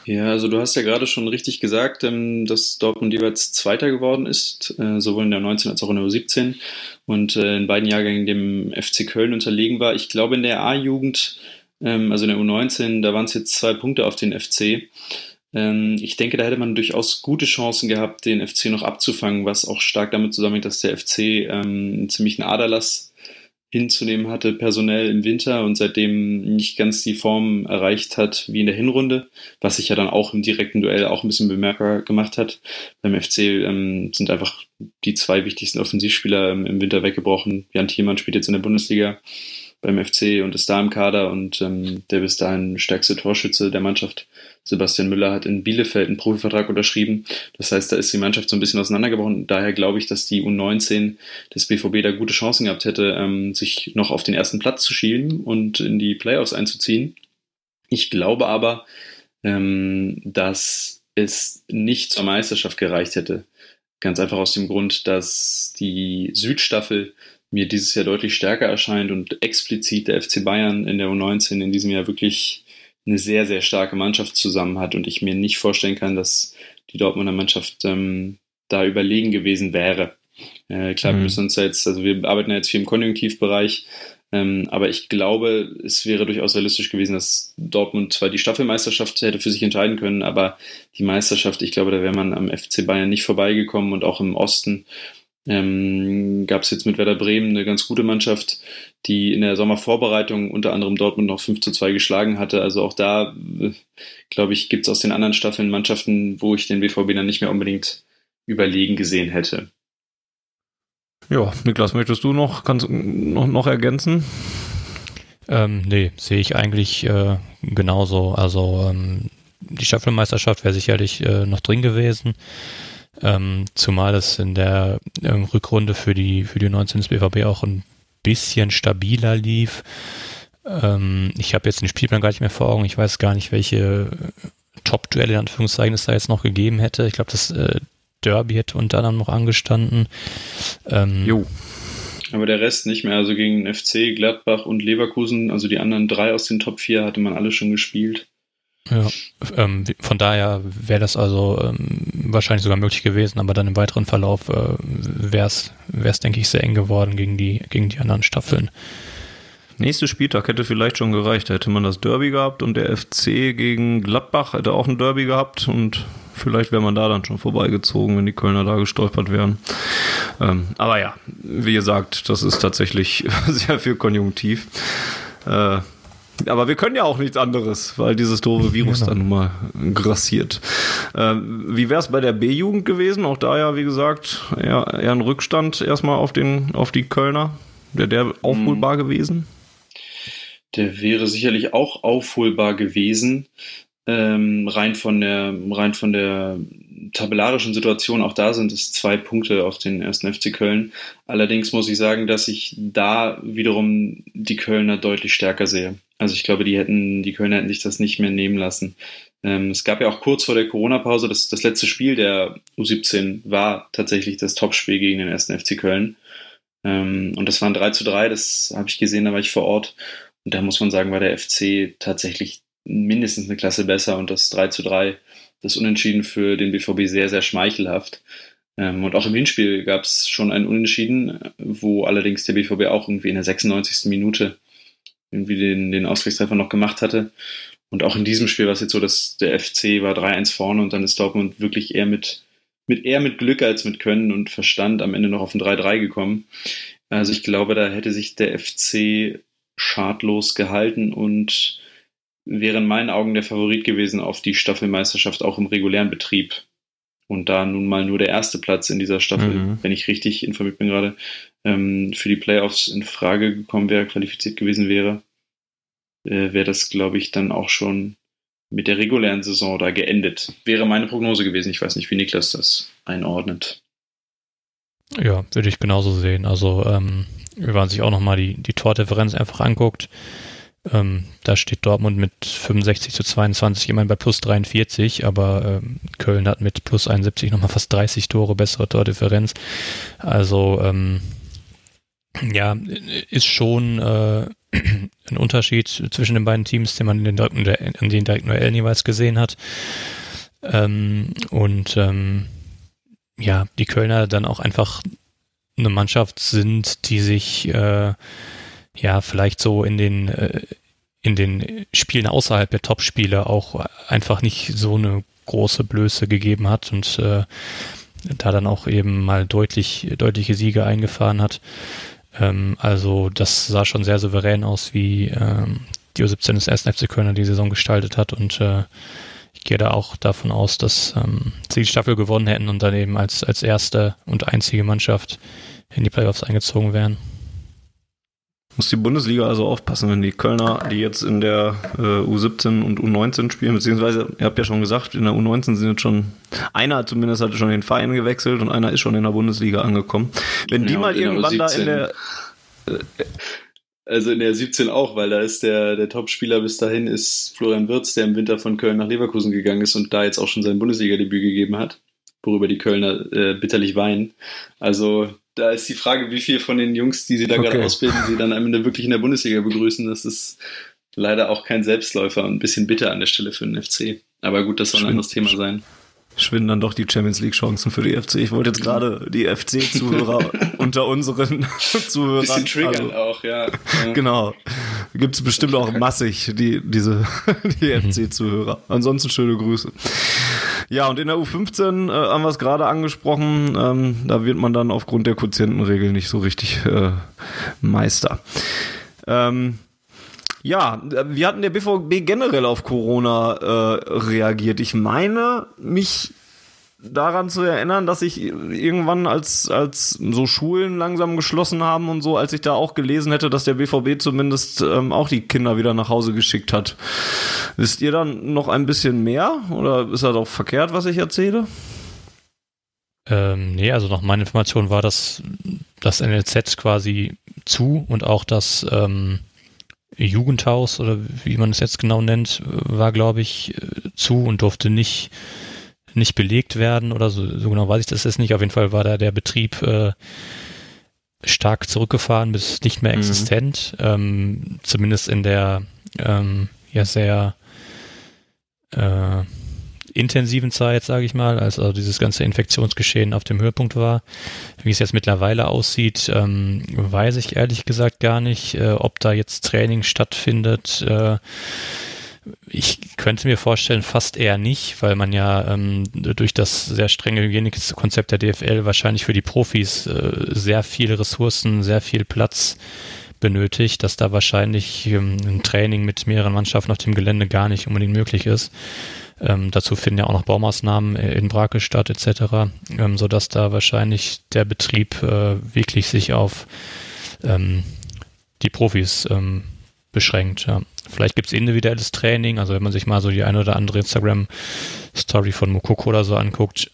Ja, also du hast ja gerade schon richtig gesagt, ähm, dass Dortmund jeweils Zweiter geworden ist, äh, sowohl in der 19 als auch in der U17 und äh, in beiden Jahrgängen dem FC Köln unterlegen war. Ich glaube in der A-Jugend, ähm, also in der U19, da waren es jetzt zwei Punkte auf den FC. Ähm, ich denke, da hätte man durchaus gute Chancen gehabt, den FC noch abzufangen, was auch stark damit zusammenhängt, dass der FC ähm, einen ziemlichen Aderlass hinzunehmen hatte, personell im Winter und seitdem nicht ganz die Form erreicht hat wie in der Hinrunde, was sich ja dann auch im direkten Duell auch ein bisschen bemerkbar gemacht hat. Beim FC ähm, sind einfach die zwei wichtigsten Offensivspieler ähm, im Winter weggebrochen. Jan Thielmann spielt jetzt in der Bundesliga beim FC und ist da im Kader und ähm, der bis dahin stärkste Torschütze der Mannschaft. Sebastian Müller hat in Bielefeld einen Profivertrag unterschrieben. Das heißt, da ist die Mannschaft so ein bisschen auseinandergebrochen. Daher glaube ich, dass die U19 des BVB da gute Chancen gehabt hätte, ähm, sich noch auf den ersten Platz zu schieben und in die Playoffs einzuziehen. Ich glaube aber, ähm, dass es nicht zur Meisterschaft gereicht hätte. Ganz einfach aus dem Grund, dass die Südstaffel mir dieses Jahr deutlich stärker erscheint und explizit der FC Bayern in der U19 in diesem Jahr wirklich eine sehr, sehr starke Mannschaft zusammen hat und ich mir nicht vorstellen kann, dass die Dortmunder Mannschaft ähm, da überlegen gewesen wäre. Äh, klar, mhm. wir müssen uns jetzt, also wir arbeiten ja jetzt viel im Konjunktivbereich, ähm, aber ich glaube, es wäre durchaus realistisch gewesen, dass Dortmund zwar die Staffelmeisterschaft hätte für sich entscheiden können, aber die Meisterschaft, ich glaube, da wäre man am FC Bayern nicht vorbeigekommen und auch im Osten ähm, gab es jetzt mit Werder Bremen eine ganz gute Mannschaft, die in der Sommervorbereitung unter anderem Dortmund noch 5 zu 2 geschlagen hatte. Also auch da, äh, glaube ich, gibt es aus den anderen Staffeln Mannschaften, wo ich den BVB dann nicht mehr unbedingt überlegen gesehen hätte. Ja, Niklas, möchtest du noch, kannst noch, noch ergänzen? Ähm, nee, sehe ich eigentlich äh, genauso. Also ähm, die Staffelmeisterschaft wäre sicherlich äh, noch drin gewesen. Ähm, zumal es in der ähm, Rückrunde für die, für die 19 des BVB auch ein bisschen stabiler lief. Ähm, ich habe jetzt den Spielplan gar nicht mehr vor Augen. Ich weiß gar nicht, welche Top-Duelle in Anführungszeichen es da jetzt noch gegeben hätte. Ich glaube, das äh, Derby hätte unter anderem noch angestanden. Ähm, jo. Aber der Rest nicht mehr. Also gegen FC, Gladbach und Leverkusen, also die anderen drei aus den Top 4 hatte man alle schon gespielt. Ja, ähm, von daher wäre das also ähm, wahrscheinlich sogar möglich gewesen, aber dann im weiteren Verlauf äh, wäre es, denke ich, sehr eng geworden gegen die, gegen die anderen Staffeln. Nächster Spieltag hätte vielleicht schon gereicht. Da hätte man das Derby gehabt und der FC gegen Gladbach hätte auch ein Derby gehabt und vielleicht wäre man da dann schon vorbeigezogen, wenn die Kölner da gestolpert wären. Ähm, aber ja, wie gesagt, das ist tatsächlich sehr viel Konjunktiv. Äh, aber wir können ja auch nichts anderes, weil dieses doofe Virus genau. dann mal grassiert. Ähm, wie wäre es bei der B-Jugend gewesen? Auch da ja, wie gesagt, eher, eher ein Rückstand erstmal auf, den, auf die Kölner. Wäre der aufholbar mhm. gewesen? Der wäre sicherlich auch aufholbar gewesen. Ähm, rein von der rein von der tabellarischen Situation, auch da sind es zwei Punkte auf den ersten FC Köln. Allerdings muss ich sagen, dass ich da wiederum die Kölner deutlich stärker sehe. Also ich glaube, die hätten, die Kölner hätten sich das nicht mehr nehmen lassen. Ähm, es gab ja auch kurz vor der Corona-Pause, das, das letzte Spiel der U17 war tatsächlich das Topspiel gegen den ersten FC Köln. Ähm, und das waren 3 zu 3, das habe ich gesehen, da war ich vor Ort. Und da muss man sagen, war der FC tatsächlich mindestens eine Klasse besser und das 3 zu 3, das Unentschieden für den BVB sehr, sehr schmeichelhaft. Ähm, und auch im Hinspiel gab es schon ein Unentschieden, wo allerdings der BVB auch irgendwie in der 96. Minute irgendwie den, den Ausgleichstreffer noch gemacht hatte. Und auch in diesem Spiel war es jetzt so, dass der FC war 3-1 vorne und dann ist Dortmund wirklich eher mit, mit eher mit Glück als mit Können und Verstand am Ende noch auf ein 3-3 gekommen. Also ich glaube, da hätte sich der FC schadlos gehalten und wäre in meinen Augen der Favorit gewesen auf die Staffelmeisterschaft auch im regulären Betrieb. Und da nun mal nur der erste Platz in dieser Staffel, mhm. wenn ich richtig informiert bin gerade, ähm, für die Playoffs in Frage gekommen wäre, qualifiziert gewesen wäre, äh, wäre das, glaube ich, dann auch schon mit der regulären Saison da geendet. Wäre meine Prognose gewesen. Ich weiß nicht, wie Niklas das einordnet. Ja, würde ich genauso sehen. Also, ähm, wenn man sich auch nochmal die, die Tordifferenz einfach anguckt, ähm, da steht Dortmund mit 65 zu 22 immerhin bei plus 43, aber ähm, Köln hat mit plus 71 nochmal fast 30 Tore bessere Tordifferenz. Also ähm, ja, ist schon äh, ein Unterschied zwischen den beiden Teams, den man in den direkten, in den direkten Duellen jeweils gesehen hat. Ähm, und ähm, ja, die Kölner dann auch einfach eine Mannschaft sind, die sich äh, ja vielleicht so in den äh, in den Spielen außerhalb der Topspiele auch einfach nicht so eine große Blöße gegeben hat und äh, da dann auch eben mal deutlich deutliche Siege eingefahren hat. Ähm, also das sah schon sehr souverän aus, wie ähm, die U17 des 1. FC Kölner die Saison gestaltet hat und äh, ich gehe da auch davon aus, dass ähm, sie die Staffel gewonnen hätten und dann eben als, als erste und einzige Mannschaft in die Playoffs eingezogen wären. Muss die Bundesliga also aufpassen, wenn die Kölner, die jetzt in der äh, U17 und U19 spielen, beziehungsweise, ihr habt ja schon gesagt, in der U19 sind jetzt schon, einer zumindest hatte schon den Verein gewechselt und einer ist schon in der Bundesliga angekommen. Wenn ja, die mal irgendwann da in der. Äh, also in der 17 auch, weil da ist der, der Topspieler bis dahin ist Florian Wirz, der im Winter von Köln nach Leverkusen gegangen ist und da jetzt auch schon sein Bundesliga-Debüt gegeben hat, worüber die Kölner äh, bitterlich weinen. Also da ist die Frage, wie viel von den Jungs, die sie da okay. gerade ausbilden, sie dann am Ende wirklich in der Bundesliga begrüßen. Das ist leider auch kein Selbstläufer und ein bisschen bitter an der Stelle für den FC. Aber gut, das soll ein anderes Thema sein. Schwinden dann doch die Champions League Chancen für die FC. Ich wollte jetzt gerade die FC-Zuhörer unter unseren Zuhörern. Bisschen triggern also, auch, ja. ja. Genau. Gibt es bestimmt auch massig, die, diese, die mhm. FC-Zuhörer. Ansonsten schöne Grüße. Ja, und in der U15 äh, haben wir es gerade angesprochen, ähm, da wird man dann aufgrund der Quotientenregel nicht so richtig äh, Meister. Ähm, ja, wie hat denn der BVB generell auf Corona äh, reagiert? Ich meine, mich daran zu erinnern, dass ich irgendwann, als, als so Schulen langsam geschlossen haben und so, als ich da auch gelesen hätte, dass der BVB zumindest ähm, auch die Kinder wieder nach Hause geschickt hat. Wisst ihr dann noch ein bisschen mehr oder ist das auch verkehrt, was ich erzähle? Ähm, nee, also nach meiner Information war das das NLZ quasi zu und auch das ähm, Jugendhaus oder wie man es jetzt genau nennt, war, glaube ich, zu und durfte nicht, nicht belegt werden oder so, so genau weiß ich das jetzt nicht. Auf jeden Fall war da der Betrieb äh, stark zurückgefahren bis nicht mehr mhm. existent, mhm. ähm, zumindest in der ähm, ja sehr äh, intensiven Zeit, sage ich mal, als also dieses ganze Infektionsgeschehen auf dem Höhepunkt war. Wie es jetzt mittlerweile aussieht, ähm, weiß ich ehrlich gesagt gar nicht, äh, ob da jetzt Training stattfindet. Äh, ich könnte mir vorstellen, fast eher nicht, weil man ja ähm, durch das sehr strenge Hygienikkonzept der DFL wahrscheinlich für die Profis äh, sehr viele Ressourcen, sehr viel Platz benötigt, dass da wahrscheinlich ähm, ein Training mit mehreren Mannschaften auf dem Gelände gar nicht unbedingt möglich ist. Ähm, dazu finden ja auch noch Baumaßnahmen in Brake statt etc., ähm, sodass da wahrscheinlich der Betrieb äh, wirklich sich auf ähm, die Profis ähm, beschränkt. Ja. Vielleicht gibt es individuelles Training, also wenn man sich mal so die eine oder andere Instagram-Story von Mukoko oder so anguckt.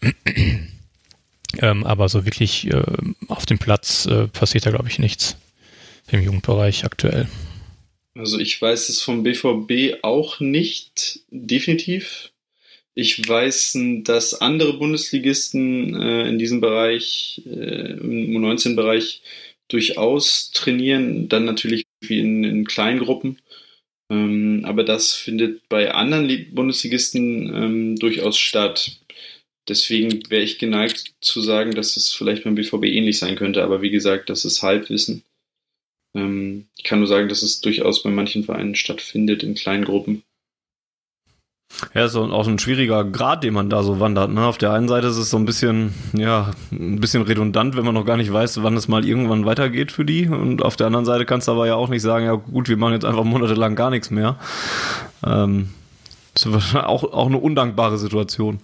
ähm, aber so wirklich äh, auf dem Platz äh, passiert da, glaube ich, nichts im Jugendbereich aktuell. Also ich weiß es vom BVB auch nicht definitiv. Ich weiß, dass andere Bundesligisten äh, in diesem Bereich, äh, im U19-Bereich, durchaus trainieren, dann natürlich in, in Kleingruppen. Ähm, aber das findet bei anderen Bundesligisten ähm, durchaus statt. Deswegen wäre ich geneigt zu sagen, dass es vielleicht beim BVB ähnlich sein könnte. Aber wie gesagt, das ist Halbwissen. Ähm, ich kann nur sagen, dass es durchaus bei manchen Vereinen stattfindet in kleinen Gruppen. Ja, ist auch ein schwieriger Grad, den man da so wandert. Ne? Auf der einen Seite ist es so ein bisschen, ja, ein bisschen redundant, wenn man noch gar nicht weiß, wann es mal irgendwann weitergeht für die. Und auf der anderen Seite kannst du aber ja auch nicht sagen, ja gut, wir machen jetzt einfach monatelang gar nichts mehr. Ähm, das ist auch, auch eine undankbare Situation.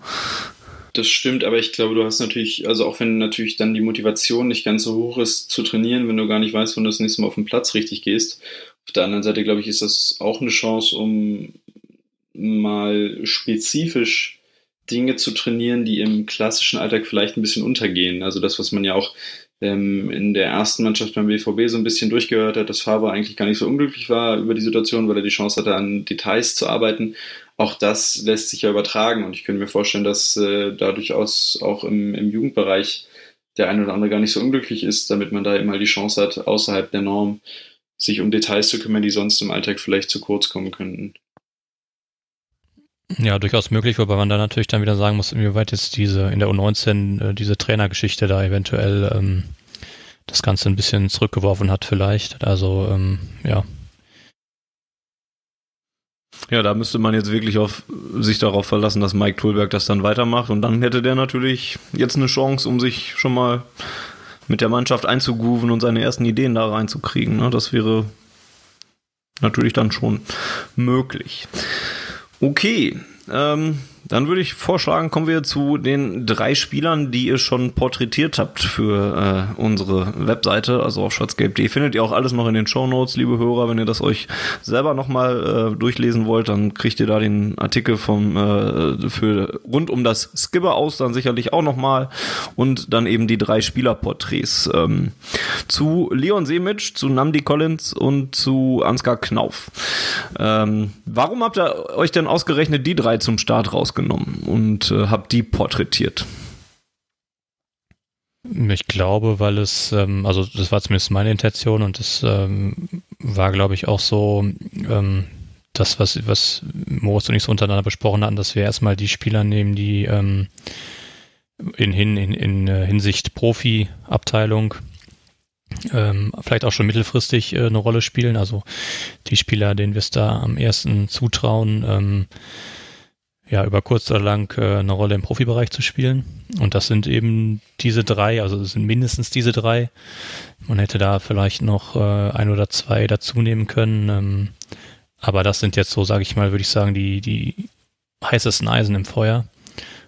Das stimmt, aber ich glaube, du hast natürlich, also auch wenn natürlich dann die Motivation nicht ganz so hoch ist zu trainieren, wenn du gar nicht weißt, wann du das nächste Mal auf den Platz richtig gehst. Auf der anderen Seite, glaube ich, ist das auch eine Chance, um mal spezifisch Dinge zu trainieren, die im klassischen Alltag vielleicht ein bisschen untergehen. Also das, was man ja auch ähm, in der ersten Mannschaft beim BVB so ein bisschen durchgehört hat, dass Faber eigentlich gar nicht so unglücklich war über die Situation, weil er die Chance hatte, an Details zu arbeiten. Auch das lässt sich ja übertragen und ich könnte mir vorstellen, dass äh, da durchaus auch im, im Jugendbereich der eine oder andere gar nicht so unglücklich ist, damit man da immer die Chance hat, außerhalb der Norm sich um Details zu kümmern, die sonst im Alltag vielleicht zu kurz kommen könnten. Ja, durchaus möglich, wobei man da natürlich dann wieder sagen muss, inwieweit jetzt diese in der U19 äh, diese Trainergeschichte da eventuell ähm, das Ganze ein bisschen zurückgeworfen hat vielleicht. Also ähm, ja. Ja, da müsste man jetzt wirklich auf sich darauf verlassen, dass Mike Tulberg das dann weitermacht und dann hätte der natürlich jetzt eine Chance, um sich schon mal mit der Mannschaft einzugrooven und seine ersten Ideen da reinzukriegen. Ne? Das wäre natürlich dann schon möglich. Okay, ähm, dann würde ich vorschlagen, kommen wir zu den drei Spielern, die ihr schon porträtiert habt für äh, unsere Webseite, also auf schwarzgelb.de. Findet ihr auch alles noch in den Show Notes, liebe Hörer. Wenn ihr das euch selber nochmal äh, durchlesen wollt, dann kriegt ihr da den Artikel vom äh, für rund um das Skipper aus, dann sicherlich auch nochmal und dann eben die drei Spielerporträts ähm, zu Leon Semic, zu Namdi Collins und zu Ansgar Knauf. Ähm, warum habt ihr euch denn ausgerechnet die drei zum Start rausgenommen? Rausgenommen und äh, habe die porträtiert. Ich glaube, weil es, ähm, also das war zumindest meine Intention und das ähm, war, glaube ich, auch so ähm, das, was, was Moritz und ich so untereinander besprochen hatten, dass wir erstmal die Spieler nehmen, die ähm, in, in, in, in äh, Hinsicht Profi-Abteilung ähm, vielleicht auch schon mittelfristig äh, eine Rolle spielen. Also die Spieler, denen wir es da am ersten zutrauen, ähm, ja, über kurz oder lang äh, eine Rolle im Profibereich zu spielen. Und das sind eben diese drei, also es sind mindestens diese drei. Man hätte da vielleicht noch äh, ein oder zwei dazu nehmen können. Ähm, aber das sind jetzt so, sage ich mal, würde ich sagen, die, die heißesten Eisen im Feuer.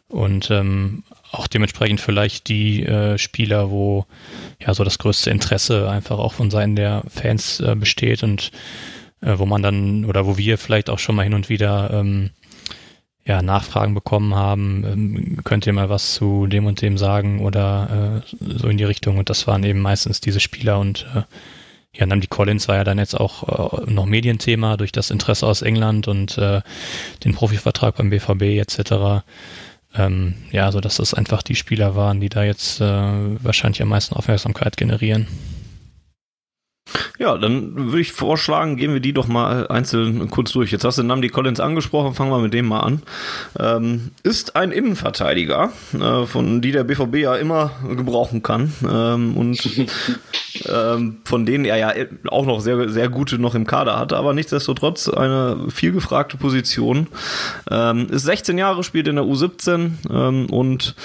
Und ähm, auch dementsprechend vielleicht die äh, Spieler, wo ja so das größte Interesse einfach auch von Seiten der Fans äh, besteht und äh, wo man dann oder wo wir vielleicht auch schon mal hin und wieder ähm, ja, Nachfragen bekommen haben, ähm, könnt ihr mal was zu dem und dem sagen oder äh, so in die Richtung. Und das waren eben meistens diese Spieler und äh, ja, Namdi Collins war ja dann jetzt auch äh, noch Medienthema durch das Interesse aus England und äh, den Profivertrag beim BVB etc. Ähm, ja, so dass das einfach die Spieler waren, die da jetzt äh, wahrscheinlich am meisten Aufmerksamkeit generieren. Ja, dann würde ich vorschlagen, gehen wir die doch mal einzeln kurz durch. Jetzt hast du Namdi Collins angesprochen, fangen wir mit dem mal an. Ähm, ist ein Innenverteidiger, äh, von die der BVB ja immer gebrauchen kann ähm, und ähm, von denen er ja auch noch sehr, sehr gute noch im Kader hatte, aber nichtsdestotrotz eine viel gefragte Position. Ähm, ist 16 Jahre, spielt in der U17 ähm, und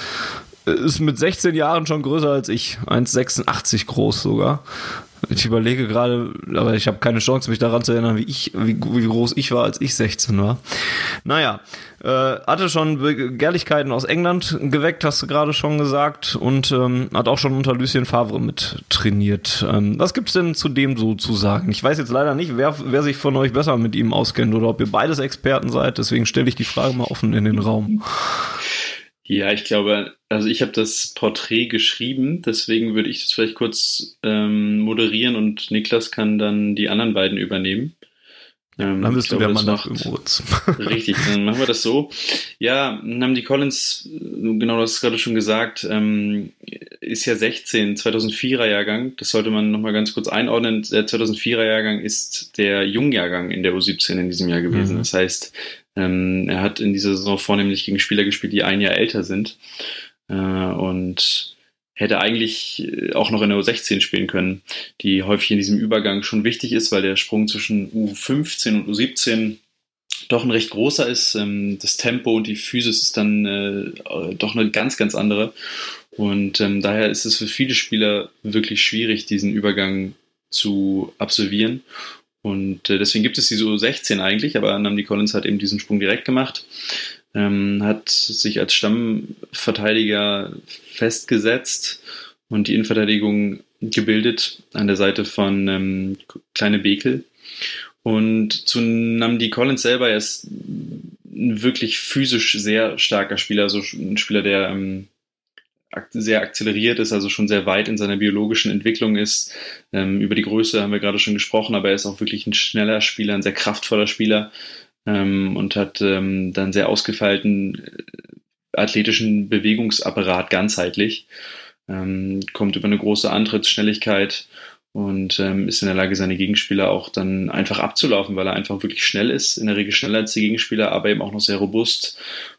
ist mit 16 Jahren schon größer als ich, 1,86 groß sogar. Ich überlege gerade, aber ich habe keine Chance, mich daran zu erinnern, wie ich, wie, wie groß ich war, als ich 16 war. Naja, äh, hatte schon Begehrlichkeiten aus England geweckt, hast du gerade schon gesagt, und ähm, hat auch schon unter Lucien Favre mit trainiert. Ähm, was gibt's denn zu dem so zu sagen? Ich weiß jetzt leider nicht, wer, wer sich von euch besser mit ihm auskennt oder ob ihr beides Experten seid, deswegen stelle ich die Frage mal offen in den Raum. Ja, ich glaube, also ich habe das Porträt geschrieben, deswegen würde ich das vielleicht kurz ähm, moderieren und Niklas kann dann die anderen beiden übernehmen. Ähm, dann bist du der Mann nach im Richtig, dann machen wir das so. Ja, Namdi Collins, genau, du hast es gerade schon gesagt, ähm, ist ja 16, 2004er Jahrgang. Das sollte man nochmal ganz kurz einordnen. Der 2004er Jahrgang ist der Jungjahrgang in der U17 in diesem Jahr gewesen. Mhm. Das heißt, ähm, er hat in dieser Saison vornehmlich gegen Spieler gespielt, die ein Jahr älter sind. Äh, und hätte eigentlich äh, auch noch in der U16 spielen können, die häufig in diesem Übergang schon wichtig ist, weil der Sprung zwischen U15 und U17 doch ein recht großer ist. Ähm, das Tempo und die Physis ist dann äh, doch eine ganz, ganz andere. Und ähm, daher ist es für viele Spieler wirklich schwierig, diesen Übergang zu absolvieren. Und äh, deswegen gibt es diese U16 eigentlich, aber Namdi Collins hat eben diesen Sprung direkt gemacht. Ähm, hat sich als Stammverteidiger festgesetzt und die Innenverteidigung gebildet an der Seite von ähm, Kleine Bekel. Und zu Namdi Collins selber, er ist ein wirklich physisch sehr starker Spieler, also ein Spieler, der ähm, sehr akzeleriert ist, also schon sehr weit in seiner biologischen Entwicklung ist. Ähm, über die Größe haben wir gerade schon gesprochen, aber er ist auch wirklich ein schneller Spieler, ein sehr kraftvoller Spieler ähm, und hat ähm, dann sehr ausgefeilten äh, athletischen Bewegungsapparat ganzheitlich. Ähm, kommt über eine große Antrittsschnelligkeit und ähm, ist in der Lage, seine Gegenspieler auch dann einfach abzulaufen, weil er einfach wirklich schnell ist, in der Regel schneller als die Gegenspieler, aber eben auch noch sehr robust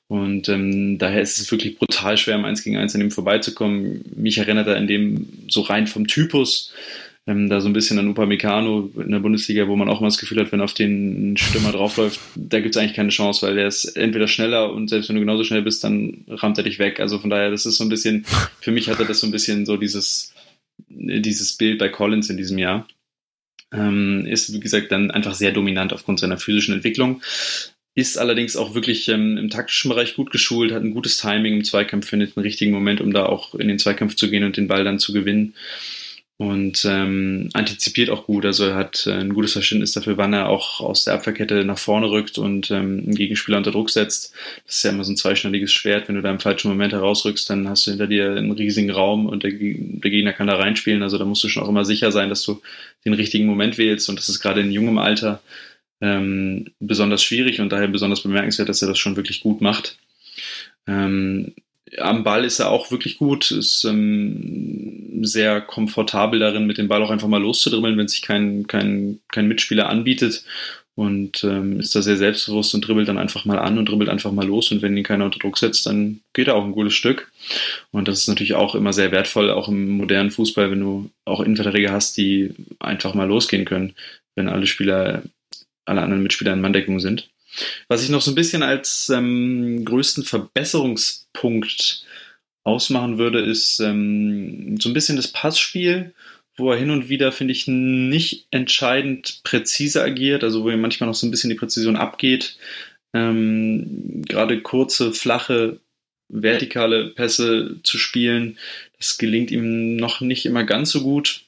und ähm, daher ist es wirklich brutal schwer, im 1 gegen 1 an ihm vorbeizukommen. Mich erinnert er in dem so rein vom Typus, ähm, da so ein bisschen an Upamecano in der Bundesliga, wo man auch mal das Gefühl hat, wenn auf den Stürmer draufläuft, da gibt es eigentlich keine Chance, weil der ist entweder schneller und selbst wenn du genauso schnell bist, dann rammt er dich weg. Also von daher, das ist so ein bisschen, für mich hatte das so ein bisschen so dieses, dieses Bild bei Collins in diesem Jahr. Ähm, ist, wie gesagt, dann einfach sehr dominant aufgrund seiner physischen Entwicklung ist allerdings auch wirklich ähm, im taktischen Bereich gut geschult, hat ein gutes Timing im Zweikampf, findet einen richtigen Moment, um da auch in den Zweikampf zu gehen und den Ball dann zu gewinnen. Und ähm, antizipiert auch gut, also er hat äh, ein gutes Verständnis dafür, wann er auch aus der Abwehrkette nach vorne rückt und ähm, einen Gegenspieler unter Druck setzt. Das ist ja immer so ein zweischneidiges Schwert. Wenn du da im falschen Moment herausrückst, dann hast du hinter dir einen riesigen Raum und der, der Gegner kann da reinspielen. Also da musst du schon auch immer sicher sein, dass du den richtigen Moment wählst. Und das ist gerade in jungem Alter ähm, besonders schwierig und daher besonders bemerkenswert, dass er das schon wirklich gut macht. Ähm, am Ball ist er auch wirklich gut, ist ähm, sehr komfortabel darin, mit dem Ball auch einfach mal loszudribbeln, wenn sich kein, kein, kein Mitspieler anbietet. Und ähm, ist da sehr selbstbewusst und dribbelt dann einfach mal an und dribbelt einfach mal los. Und wenn ihn keiner unter Druck setzt, dann geht er auch ein gutes Stück. Und das ist natürlich auch immer sehr wertvoll, auch im modernen Fußball, wenn du auch Innenverteidiger hast, die einfach mal losgehen können, wenn alle Spieler alle anderen Mitspieler in Manndeckung sind. Was ich noch so ein bisschen als ähm, größten Verbesserungspunkt ausmachen würde, ist ähm, so ein bisschen das Passspiel, wo er hin und wieder, finde ich, nicht entscheidend präzise agiert, also wo ihm manchmal noch so ein bisschen die Präzision abgeht. Ähm, Gerade kurze, flache, vertikale Pässe zu spielen, das gelingt ihm noch nicht immer ganz so gut.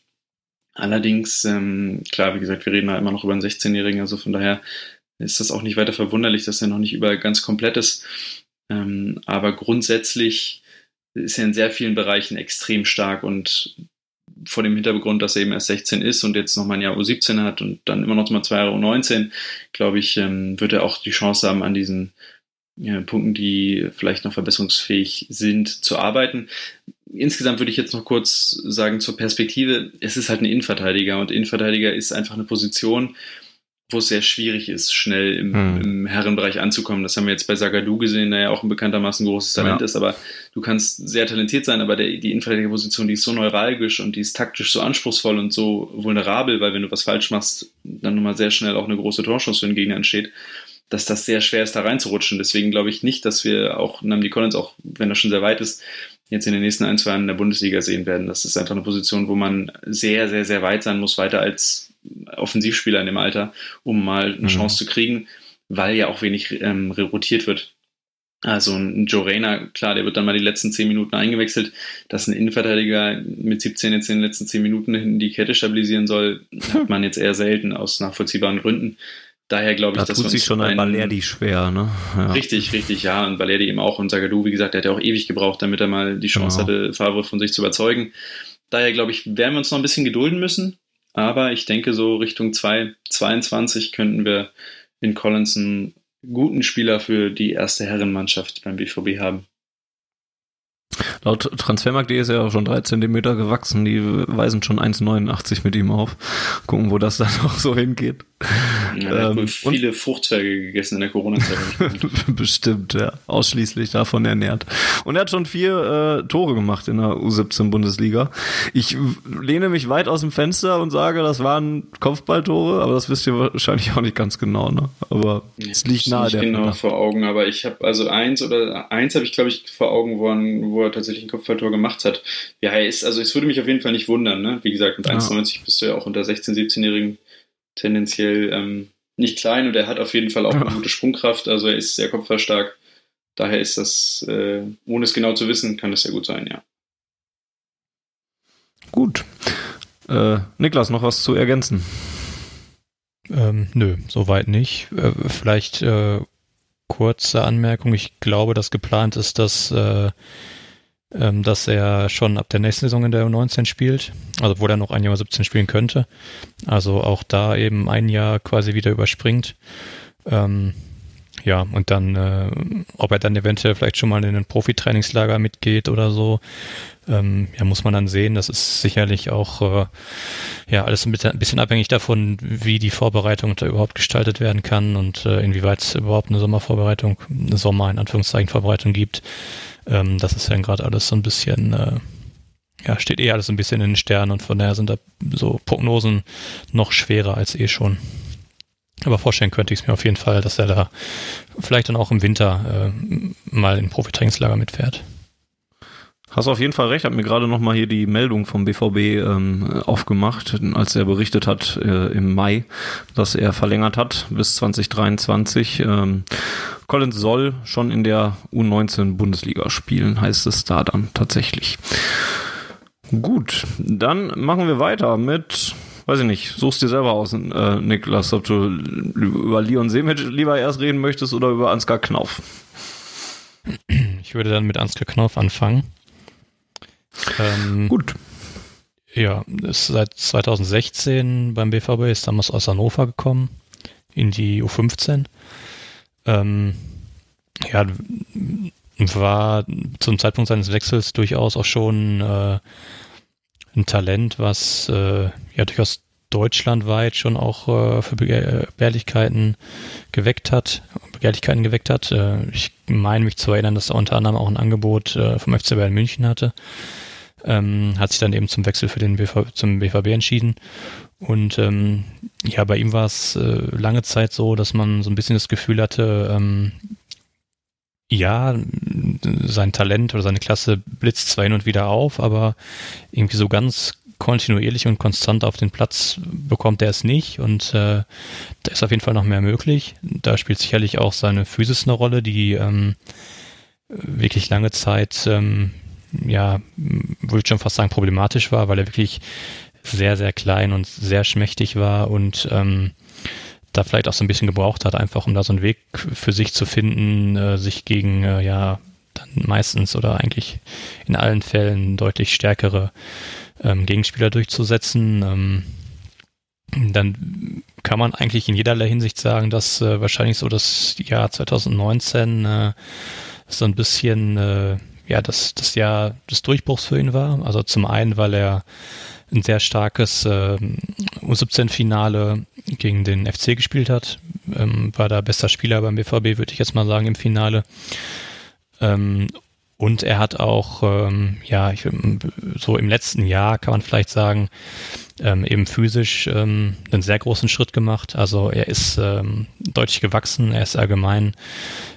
Allerdings, ähm, klar, wie gesagt, wir reden da immer noch über einen 16-Jährigen, also von daher ist das auch nicht weiter verwunderlich, dass er noch nicht überall ganz komplett ist. Ähm, aber grundsätzlich ist er in sehr vielen Bereichen extrem stark und vor dem Hintergrund, dass er eben erst 16 ist und jetzt nochmal ein Jahr U17 hat und dann immer noch mal zwei Jahre U19, glaube ich, ähm, wird er auch die Chance haben, an diesen ja, Punkten, die vielleicht noch verbesserungsfähig sind, zu arbeiten. Insgesamt würde ich jetzt noch kurz sagen zur Perspektive. Es ist halt ein Innenverteidiger und Innenverteidiger ist einfach eine Position, wo es sehr schwierig ist, schnell im, hm. im, Herrenbereich anzukommen. Das haben wir jetzt bei Sagadu gesehen, der ja auch ein bekanntermaßen großes Talent ja. ist, aber du kannst sehr talentiert sein, aber der, die Innenverteidigerposition, die ist so neuralgisch und die ist taktisch so anspruchsvoll und so vulnerabel, weil wenn du was falsch machst, dann nun mal sehr schnell auch eine große Torchance für den Gegner entsteht, dass das sehr schwer ist, da reinzurutschen. Deswegen glaube ich nicht, dass wir auch Namdi Collins, auch wenn er schon sehr weit ist, jetzt in den nächsten ein, zwei Jahren in der Bundesliga sehen werden. Das ist einfach eine Position, wo man sehr, sehr, sehr weit sein muss, weiter als Offensivspieler in dem Alter, um mal eine mhm. Chance zu kriegen, weil ja auch wenig ähm, rotiert wird. Also ein Joe Reyna, klar, der wird dann mal die letzten zehn Minuten eingewechselt. Dass ein Innenverteidiger mit 17 jetzt in den letzten zehn Minuten hinten die Kette stabilisieren soll, hat man jetzt eher selten aus nachvollziehbaren Gründen. Daher glaube ich, da dass tut sich schon ein Balerdi schwer, ne? Ja. Richtig, richtig, ja. Und Balerdi eben auch. Und Sagadu, wie gesagt, der hat ja auch ewig gebraucht, damit er mal die Chance genau. hatte, Favre von sich zu überzeugen. Daher glaube ich, werden wir uns noch ein bisschen gedulden müssen. Aber ich denke, so Richtung 2022 könnten wir in Collins einen guten Spieler für die erste Herrenmannschaft beim BVB haben. Laut Transfermarkt.de ist er auch schon drei Zentimeter gewachsen. Die weisen schon 1,89 mit ihm auf. Gucken, wo das dann auch so hingeht. Ja, ähm, viele Fruchtzwerge gegessen in der Corona-Zeit. Bestimmt, ja. Ausschließlich davon ernährt. Und er hat schon vier äh, Tore gemacht in der U17-Bundesliga. Ich lehne mich weit aus dem Fenster und sage, das waren Kopfballtore, aber das wisst ihr wahrscheinlich auch nicht ganz genau. Ne? Aber es liegt nahe der genau vor Augen, aber ich habe also eins oder eins habe ich glaube ich vor Augen, wo, wo er tatsächlich ein Kopfballtor gemacht hat. Ja, er ist, also es würde mich auf jeden Fall nicht wundern. Ne? Wie gesagt, mit ja. 1,90 bist du ja auch unter 16-, 17-Jährigen tendenziell ähm, nicht klein und er hat auf jeden Fall auch eine gute Sprungkraft, also er ist sehr kopfballstark. Daher ist das, äh, ohne es genau zu wissen, kann das sehr gut sein, ja. Gut. Äh, Niklas, noch was zu ergänzen? Ähm, nö, soweit nicht. Äh, vielleicht äh, kurze Anmerkung. Ich glaube, dass geplant ist, dass äh, ähm, dass er schon ab der nächsten Saison in der U19 spielt, also wo er noch ein Jahr 17 spielen könnte. Also auch da eben ein Jahr quasi wieder überspringt. Ähm, ja, und dann, äh, ob er dann eventuell vielleicht schon mal in ein Profitrainingslager mitgeht oder so, ähm, ja, muss man dann sehen. Das ist sicherlich auch äh, ja alles ein bisschen abhängig davon, wie die Vorbereitung da überhaupt gestaltet werden kann und äh, inwieweit es überhaupt eine Sommervorbereitung, eine Sommer in Anführungszeichen Vorbereitung gibt. Ähm, das ist ja gerade alles so ein bisschen, äh, ja, steht eh alles ein bisschen in den Sternen und von daher sind da so Prognosen noch schwerer als eh schon. Aber vorstellen könnte ich es mir auf jeden Fall, dass er da vielleicht dann auch im Winter äh, mal in Profitrainingslager mitfährt. Hast auf jeden Fall recht, hat mir gerade nochmal hier die Meldung vom BVB ähm, aufgemacht, als er berichtet hat äh, im Mai, dass er verlängert hat bis 2023. Ähm, Collins soll schon in der U19 Bundesliga spielen, heißt es da dann tatsächlich. Gut, dann machen wir weiter mit, weiß ich nicht, suchst dir selber aus, äh, Niklas, ob du über Leon Semic lieber erst reden möchtest oder über Ansgar Knauf. Ich würde dann mit Ansgar Knauf anfangen. Ähm, Gut. Ja, ist seit 2016 beim BVB, ist damals aus Hannover gekommen, in die U15. Ähm, ja, war zum Zeitpunkt seines Wechsels durchaus auch schon äh, ein Talent, was äh, ja durchaus deutschlandweit schon auch äh, für Begehrlichkeiten geweckt hat, Begehrlichkeiten geweckt hat. Äh, ich meine mich zu erinnern, dass er unter anderem auch ein Angebot äh, vom FC Bayern München hatte. Ähm, hat sich dann eben zum Wechsel für den BV, zum BVB entschieden. Und ähm, ja, bei ihm war es äh, lange Zeit so, dass man so ein bisschen das Gefühl hatte, ähm, ja, sein Talent oder seine Klasse blitzt zwar hin und wieder auf, aber irgendwie so ganz kontinuierlich und konstant auf den Platz bekommt er es nicht und äh, da ist auf jeden Fall noch mehr möglich. Da spielt sicherlich auch seine Physis eine Rolle, die ähm, wirklich lange Zeit, ähm, ja, würde ich schon fast sagen, problematisch war, weil er wirklich sehr, sehr klein und sehr schmächtig war und ähm, da vielleicht auch so ein bisschen gebraucht hat, einfach um da so einen Weg für sich zu finden, äh, sich gegen, äh, ja, dann meistens oder eigentlich in allen Fällen deutlich stärkere ähm, Gegenspieler durchzusetzen. Ähm, dann kann man eigentlich in jederlei Hinsicht sagen, dass äh, wahrscheinlich so das Jahr 2019 äh, so ein bisschen äh, ja das, das Jahr des Durchbruchs für ihn war. Also zum einen, weil er ein sehr starkes äh, U17-Finale gegen den FC gespielt hat. Ähm, war da bester Spieler beim BVB, würde ich jetzt mal sagen, im Finale. Ähm, und er hat auch, ähm, ja, ich, so im letzten Jahr kann man vielleicht sagen, ähm, eben physisch ähm, einen sehr großen Schritt gemacht. Also er ist ähm, deutlich gewachsen, er ist allgemein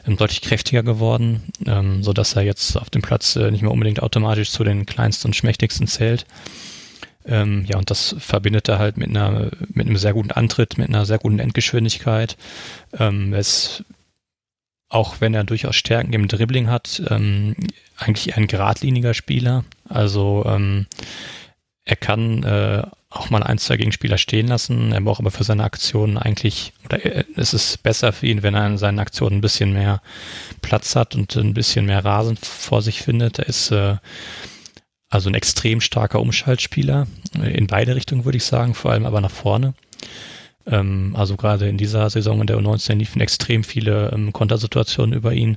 ähm, deutlich kräftiger geworden, ähm, so dass er jetzt auf dem Platz äh, nicht mehr unbedingt automatisch zu den kleinsten und schmächtigsten zählt. Ähm, ja, und das verbindet er halt mit einer, mit einem sehr guten Antritt, mit einer sehr guten Endgeschwindigkeit. Ähm, es auch wenn er durchaus Stärken im Dribbling hat, ähm, eigentlich ein geradliniger Spieler. Also ähm, er kann äh, auch mal ein, zwei Gegenspieler stehen lassen. Er braucht aber für seine Aktionen eigentlich, oder es ist besser für ihn, wenn er in seinen Aktionen ein bisschen mehr Platz hat und ein bisschen mehr Rasen vor sich findet. Er ist äh, also ein extrem starker Umschaltspieler, in beide Richtungen würde ich sagen, vor allem aber nach vorne. Ähm, also gerade in dieser Saison in der U19 liefen extrem viele ähm, Kontersituationen über ihn.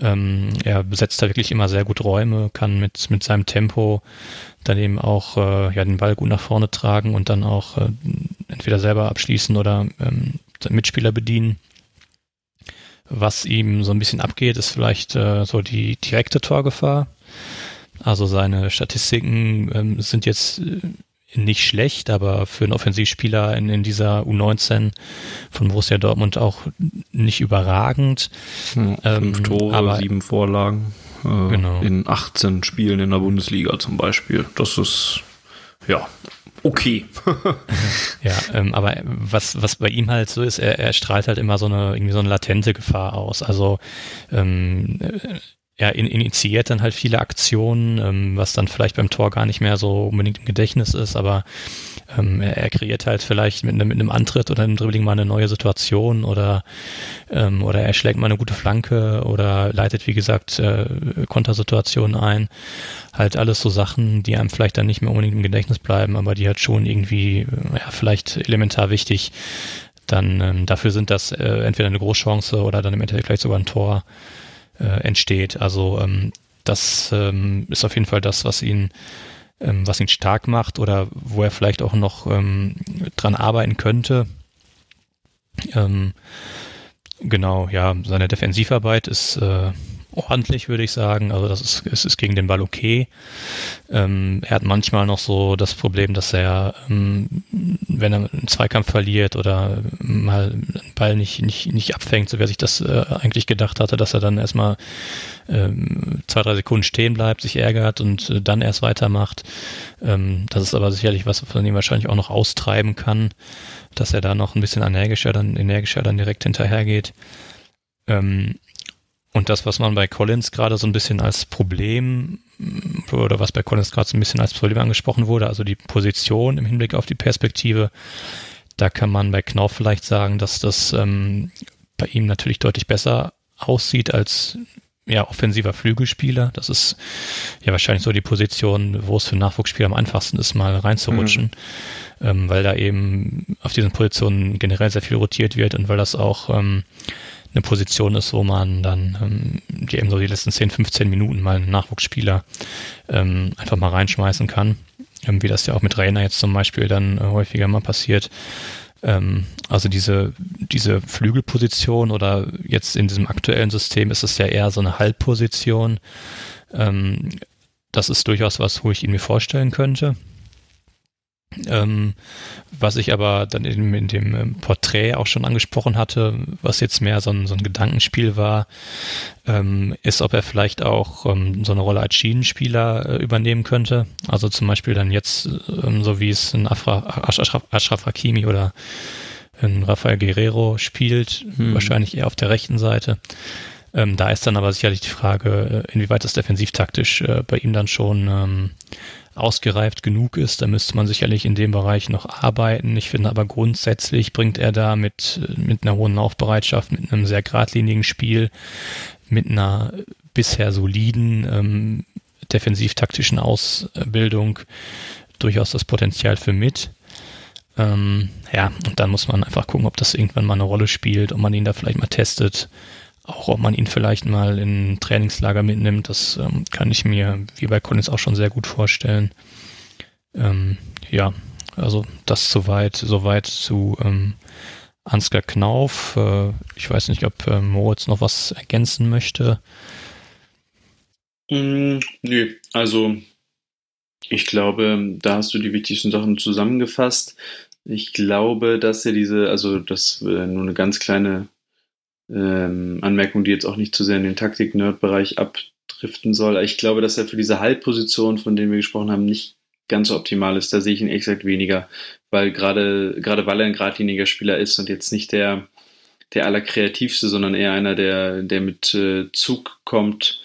Ähm, er besetzt da wirklich immer sehr gut Räume, kann mit, mit seinem Tempo dann eben auch äh, ja, den Ball gut nach vorne tragen und dann auch äh, entweder selber abschließen oder ähm, Mitspieler bedienen. Was ihm so ein bisschen abgeht, ist vielleicht äh, so die direkte Torgefahr. Also seine Statistiken ähm, sind jetzt äh, nicht schlecht, aber für einen Offensivspieler in, in dieser U19 von Borussia Dortmund auch nicht überragend. Ja, fünf ähm, Tore, aber, sieben Vorlagen äh, genau. in 18 Spielen in der Bundesliga zum Beispiel. Das ist ja okay. ja, ähm, aber was, was bei ihm halt so ist, er, er strahlt halt immer so eine, irgendwie so eine latente Gefahr aus. Also ähm, er initiiert dann halt viele Aktionen, ähm, was dann vielleicht beim Tor gar nicht mehr so unbedingt im Gedächtnis ist, aber ähm, er, er, kreiert halt vielleicht mit, ne, mit einem Antritt oder einem Dribbling mal eine neue Situation oder, ähm, oder er schlägt mal eine gute Flanke oder leitet, wie gesagt, äh, Kontersituationen ein. Halt alles so Sachen, die einem vielleicht dann nicht mehr unbedingt im Gedächtnis bleiben, aber die halt schon irgendwie, äh, ja, vielleicht elementar wichtig dann ähm, dafür sind das äh, entweder eine Großchance oder dann im Endeffekt vielleicht sogar ein Tor äh, entsteht. Also ähm, das ähm, ist auf jeden Fall das, was ihn, ähm, was ihn stark macht oder wo er vielleicht auch noch ähm, dran arbeiten könnte. Ähm, genau, ja, seine Defensivarbeit ist äh, ordentlich, würde ich sagen. Also das ist, es ist gegen den Ball okay. Ähm, er hat manchmal noch so das Problem, dass er, ähm, wenn er einen Zweikampf verliert oder mal einen Ball nicht, nicht, nicht abfängt, so wie er sich das äh, eigentlich gedacht hatte, dass er dann erstmal ähm, zwei, drei Sekunden stehen bleibt, sich ärgert und äh, dann erst weitermacht. Ähm, das ist aber sicherlich was, von dem wahrscheinlich auch noch austreiben kann, dass er da noch ein bisschen energischer dann, energischer dann direkt hinterhergeht. Ähm, und das, was man bei Collins gerade so ein bisschen als Problem oder was bei Collins gerade so ein bisschen als Problem angesprochen wurde, also die Position im Hinblick auf die Perspektive, da kann man bei Knauf vielleicht sagen, dass das ähm, bei ihm natürlich deutlich besser aussieht als ja, offensiver Flügelspieler. Das ist ja wahrscheinlich so die Position, wo es für Nachwuchsspieler am einfachsten ist, mal reinzurutschen, mhm. ähm, weil da eben auf diesen Positionen generell sehr viel rotiert wird und weil das auch ähm, eine Position ist, wo man dann ähm, die eben so die letzten 10, 15 Minuten mal einen Nachwuchsspieler ähm, einfach mal reinschmeißen kann. Ähm, wie das ja auch mit Rainer jetzt zum Beispiel dann äh, häufiger mal passiert. Ähm, also diese, diese Flügelposition oder jetzt in diesem aktuellen System ist es ja eher so eine Halbposition. Ähm, das ist durchaus was, wo ich ihn mir vorstellen könnte. Ähm, was ich aber dann in, in, dem ähm, Porträt auch schon angesprochen hatte, was jetzt mehr so ein, so ein Gedankenspiel war, ähm, ist, ob er vielleicht auch ähm, so eine Rolle als Schienenspieler äh, übernehmen könnte. Also zum Beispiel dann jetzt, ähm, so wie es ein Afra, Ashraf, Ashraf Hakimi oder ein Rafael Guerrero spielt, hm. wahrscheinlich eher auf der rechten Seite. Ähm, da ist dann aber sicherlich die Frage, äh, inwieweit das defensivtaktisch äh, bei ihm dann schon ähm, ausgereift genug ist. Da müsste man sicherlich in dem Bereich noch arbeiten. Ich finde aber grundsätzlich bringt er da mit, mit einer hohen Laufbereitschaft, mit einem sehr geradlinigen Spiel, mit einer bisher soliden, ähm, defensiv-taktischen Ausbildung durchaus das Potenzial für mit. Ähm, ja, und dann muss man einfach gucken, ob das irgendwann mal eine Rolle spielt, ob man ihn da vielleicht mal testet. Auch ob man ihn vielleicht mal in Trainingslager mitnimmt, das ähm, kann ich mir, wie bei Collins, auch schon sehr gut vorstellen. Ähm, ja, also das soweit, soweit zu ähm, Ansgar Knauf. Äh, ich weiß nicht, ob äh, Moritz noch was ergänzen möchte. Mm, nö, also ich glaube, da hast du die wichtigsten Sachen zusammengefasst. Ich glaube, dass er diese, also das äh, nur eine ganz kleine ähm, Anmerkung, die jetzt auch nicht zu sehr in den Taktik-Nerd-Bereich abdriften soll. Ich glaube, dass er für diese Halbposition, von denen wir gesprochen haben, nicht ganz so optimal ist. Da sehe ich ihn exakt weniger, weil gerade, gerade weil er ein geradliniger Spieler ist und jetzt nicht der, der allerkreativste, sondern eher einer, der, der mit äh, Zug kommt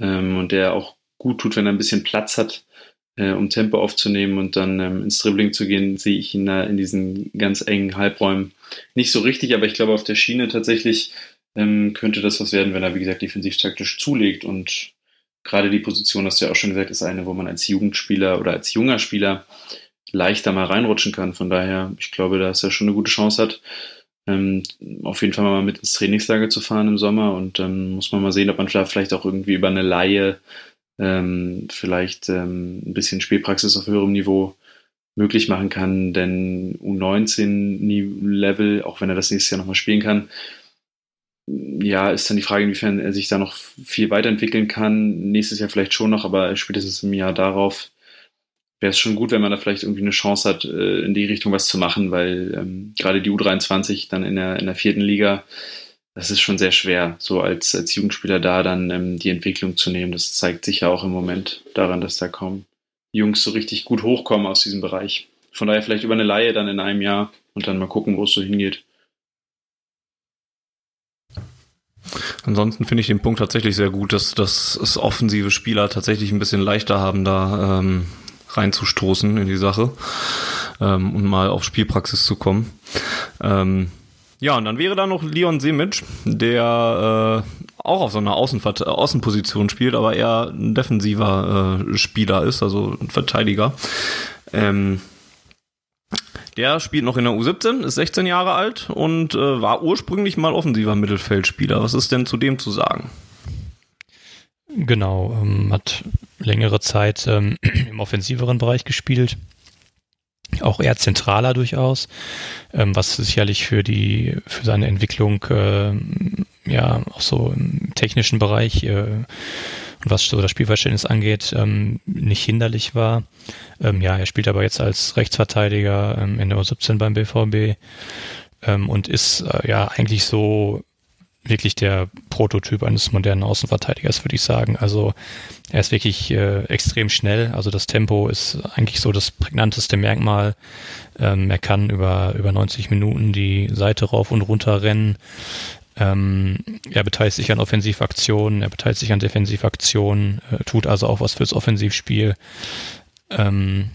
ähm, und der auch gut tut, wenn er ein bisschen Platz hat, äh, um Tempo aufzunehmen und dann ähm, ins Dribbling zu gehen, sehe ich ihn da in diesen ganz engen Halbräumen nicht so richtig, aber ich glaube, auf der Schiene tatsächlich ähm, könnte das was werden, wenn er, wie gesagt, defensiv-taktisch zulegt. Und gerade die Position, hast du ja auch schon gesagt, ist eine, wo man als Jugendspieler oder als junger Spieler leichter mal reinrutschen kann. Von daher, ich glaube, dass er schon eine gute Chance hat, ähm, auf jeden Fall mal mit ins Trainingslager zu fahren im Sommer. Und dann muss man mal sehen, ob man da vielleicht auch irgendwie über eine Laie ähm, vielleicht ähm, ein bisschen Spielpraxis auf höherem Niveau möglich machen kann, denn U19-Level, auch wenn er das nächstes Jahr nochmal spielen kann, ja, ist dann die Frage, inwiefern er sich da noch viel weiterentwickeln kann. Nächstes Jahr vielleicht schon noch, aber spätestens im Jahr darauf wäre es schon gut, wenn man da vielleicht irgendwie eine Chance hat, äh, in die Richtung was zu machen, weil ähm, gerade die U23 dann in der, in der vierten Liga, das ist schon sehr schwer, so als, als Jugendspieler da dann ähm, die Entwicklung zu nehmen. Das zeigt sich ja auch im Moment daran, dass da kaum Jungs so richtig gut hochkommen aus diesem Bereich. Von daher vielleicht über eine Laie dann in einem Jahr und dann mal gucken, wo es so hingeht. Ansonsten finde ich den Punkt tatsächlich sehr gut, dass, dass es offensive Spieler tatsächlich ein bisschen leichter haben, da ähm, reinzustoßen in die Sache ähm, und mal auf Spielpraxis zu kommen. Ähm, ja, und dann wäre da noch Leon Semic, der äh, auch auf so einer Außenver Außenposition spielt, aber eher ein defensiver äh, Spieler ist, also ein Verteidiger. Ähm, der spielt noch in der U17, ist 16 Jahre alt und äh, war ursprünglich mal offensiver Mittelfeldspieler. Was ist denn zu dem zu sagen? Genau, ähm, hat längere Zeit ähm, im offensiveren Bereich gespielt. Auch eher zentraler durchaus, ähm, was sicherlich für die für seine Entwicklung äh, ja auch so im technischen Bereich äh, und was so das Spielverständnis angeht, ähm, nicht hinderlich war. Ähm, ja, er spielt aber jetzt als Rechtsverteidiger ähm, in der U17 beim BVB ähm, und ist äh, ja eigentlich so wirklich der Prototyp eines modernen Außenverteidigers, würde ich sagen. Also er ist wirklich äh, extrem schnell. Also das Tempo ist eigentlich so das prägnanteste Merkmal. Ähm, er kann über, über 90 Minuten die Seite rauf und runter rennen. Ähm, er beteiligt sich an Offensivaktionen, er beteiligt sich an Defensivaktionen, äh, tut also auch was fürs Offensivspiel. Ähm,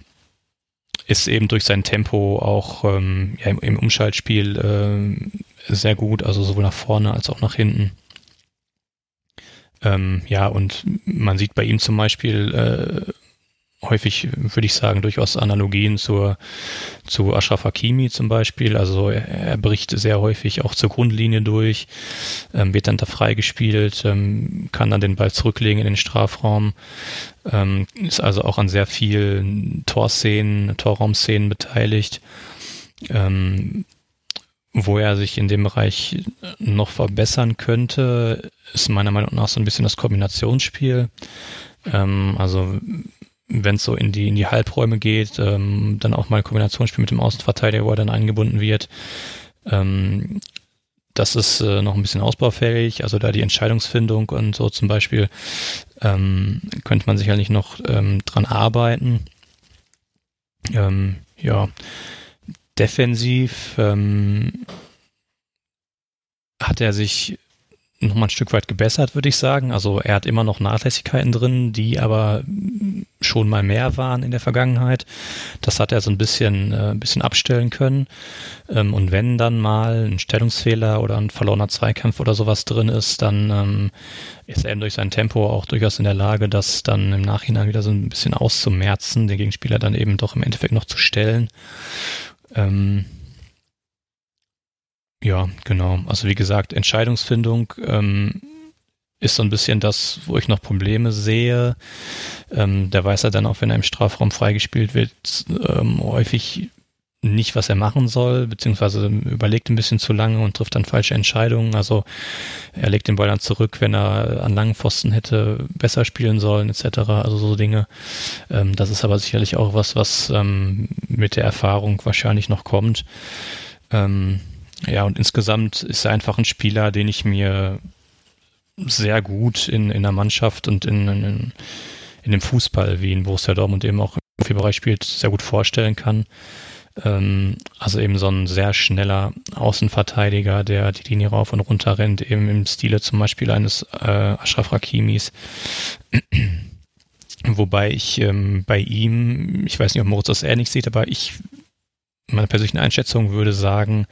ist eben durch sein Tempo auch ähm, ja, im, im, Umschaltspiel äh, sehr gut, also sowohl nach vorne als auch nach hinten. Ähm, ja, und man sieht bei ihm zum Beispiel äh, häufig, würde ich sagen, durchaus Analogien zur, zu Ashraf Hakimi zum Beispiel. Also er, er bricht sehr häufig auch zur Grundlinie durch, ähm, wird dann da freigespielt, ähm, kann dann den Ball zurücklegen in den Strafraum, ähm, ist also auch an sehr vielen Torszenen, Torraumszenen beteiligt. Ähm, wo er sich in dem Bereich noch verbessern könnte, ist meiner Meinung nach so ein bisschen das Kombinationsspiel. Ähm, also wenn es so in die, in die Halbräume geht, ähm, dann auch mal Kombinationsspiel mit dem Außenverteidiger, wo er dann eingebunden wird. Ähm, das ist äh, noch ein bisschen ausbaufähig, also da die Entscheidungsfindung und so zum Beispiel ähm, könnte man sicherlich noch ähm, dran arbeiten. Ähm, ja, defensiv ähm, hat er sich noch mal ein Stück weit gebessert, würde ich sagen. Also er hat immer noch Nachlässigkeiten drin, die aber schon mal mehr waren in der Vergangenheit. Das hat er so ein bisschen, äh, ein bisschen abstellen können. Ähm, und wenn dann mal ein Stellungsfehler oder ein verlorener Zweikampf oder sowas drin ist, dann ähm, ist er eben durch sein Tempo auch durchaus in der Lage, das dann im Nachhinein wieder so ein bisschen auszumerzen, den Gegenspieler dann eben doch im Endeffekt noch zu stellen. Ähm, ja, genau. Also wie gesagt, Entscheidungsfindung ähm, ist so ein bisschen das, wo ich noch Probleme sehe. Ähm, der weiß ja dann auch, wenn er im Strafraum freigespielt wird, ähm, häufig nicht, was er machen soll, beziehungsweise überlegt ein bisschen zu lange und trifft dann falsche Entscheidungen. Also er legt den Ball dann zurück, wenn er an langen Pfosten hätte besser spielen sollen, etc. Also so Dinge. Ähm, das ist aber sicherlich auch was, was ähm, mit der Erfahrung wahrscheinlich noch kommt. Ähm, ja, und insgesamt ist er einfach ein Spieler, den ich mir sehr gut in, in der Mannschaft und in, in, in dem Fußball, wie in Borussia Dortmund eben auch im Profibereich spielt, sehr gut vorstellen kann. Ähm, also eben so ein sehr schneller Außenverteidiger, der die Linie rauf und runter rennt, eben im Stile zum Beispiel eines äh, Ashraf Hakimis. Wobei ich ähm, bei ihm, ich weiß nicht, ob Moritz das ähnlich sieht, aber ich, meine persönliche Einschätzung würde sagen,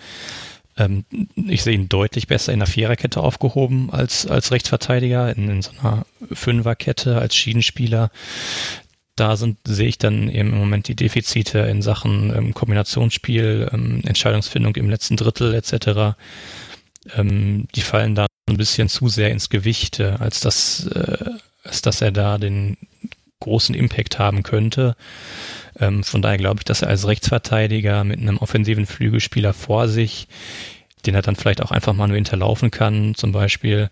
ähm, ich sehe ihn deutlich besser in der Viererkette aufgehoben als, als Rechtsverteidiger, in, in so einer Fünferkette als Schiedenspieler. Da sind, sehe ich dann im Moment die Defizite in Sachen ähm, Kombinationsspiel, ähm, Entscheidungsfindung im letzten Drittel etc. Ähm, die fallen da ein bisschen zu sehr ins Gewicht, äh, als dass, äh, als dass er da den großen Impact haben könnte. Ähm, von daher glaube ich, dass er als Rechtsverteidiger mit einem offensiven Flügelspieler vor sich, den er dann vielleicht auch einfach mal nur hinterlaufen kann, zum Beispiel,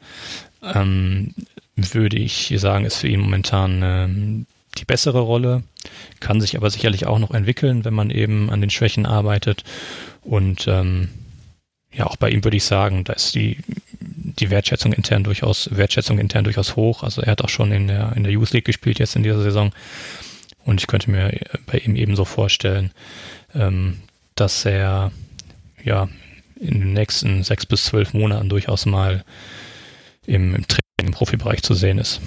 ähm, würde ich sagen, ist für ihn momentan ähm, die bessere Rolle, kann sich aber sicherlich auch noch entwickeln, wenn man eben an den Schwächen arbeitet. Und ähm, ja, auch bei ihm würde ich sagen, da ist die, die Wertschätzung intern durchaus, Wertschätzung intern durchaus hoch. Also er hat auch schon in der, in der Youth League gespielt jetzt in dieser Saison. Und ich könnte mir bei ihm ebenso vorstellen, ähm, dass er ja in den nächsten sechs bis zwölf Monaten durchaus mal im, im Training im Profibereich zu sehen ist.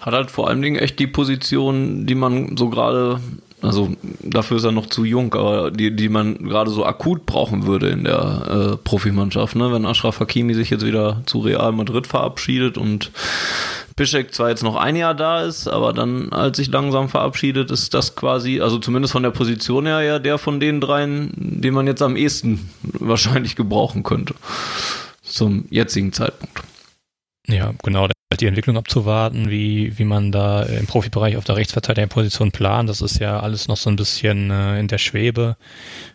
Hat halt vor allen Dingen echt die Position, die man so gerade, also dafür ist er noch zu jung, aber die, die man gerade so akut brauchen würde in der äh, Profimannschaft, ne? Wenn Ashraf Hakimi sich jetzt wieder zu Real Madrid verabschiedet und Piszek zwar jetzt noch ein Jahr da ist, aber dann, als sich langsam verabschiedet, ist das quasi, also zumindest von der Position her, ja der von den dreien, den man jetzt am ehesten wahrscheinlich gebrauchen könnte. Zum jetzigen Zeitpunkt. Ja, genau. Die Entwicklung abzuwarten, wie, wie man da im Profibereich auf der Rechtsverteidigerposition plant, das ist ja alles noch so ein bisschen äh, in der Schwebe.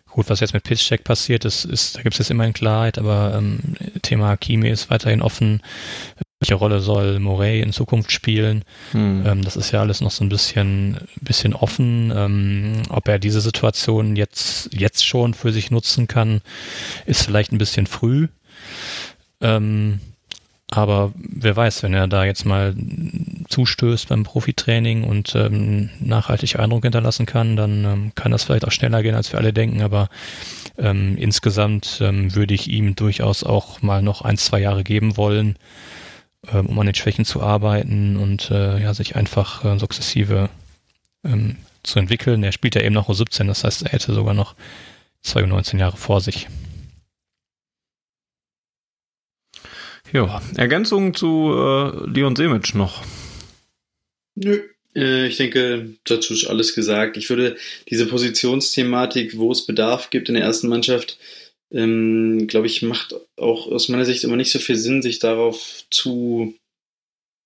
Gut, was jetzt mit Pitchcheck passiert ist, ist da gibt es jetzt immer ein Klarheit, aber ähm, Thema Hakimi ist weiterhin offen welche Rolle soll Morey in Zukunft spielen. Hm. Ähm, das ist ja alles noch so ein bisschen, bisschen offen. Ähm, ob er diese Situation jetzt, jetzt schon für sich nutzen kann, ist vielleicht ein bisschen früh. Ähm, aber wer weiß, wenn er da jetzt mal zustößt beim Profitraining und ähm, nachhaltig Eindruck hinterlassen kann, dann ähm, kann das vielleicht auch schneller gehen, als wir alle denken. Aber ähm, insgesamt ähm, würde ich ihm durchaus auch mal noch ein, zwei Jahre geben wollen, ähm, um an den Schwächen zu arbeiten und äh, ja, sich einfach äh, sukzessive ähm, zu entwickeln. Er spielt ja eben noch U17, das heißt, er hätte sogar noch 19 Jahre vor sich. Ja, Ergänzung zu äh, Leon Semic noch. Nö. Äh, ich denke, dazu ist alles gesagt. Ich würde diese Positionsthematik, wo es Bedarf gibt in der ersten Mannschaft, ähm, glaube ich, macht auch aus meiner Sicht immer nicht so viel Sinn, sich darauf zu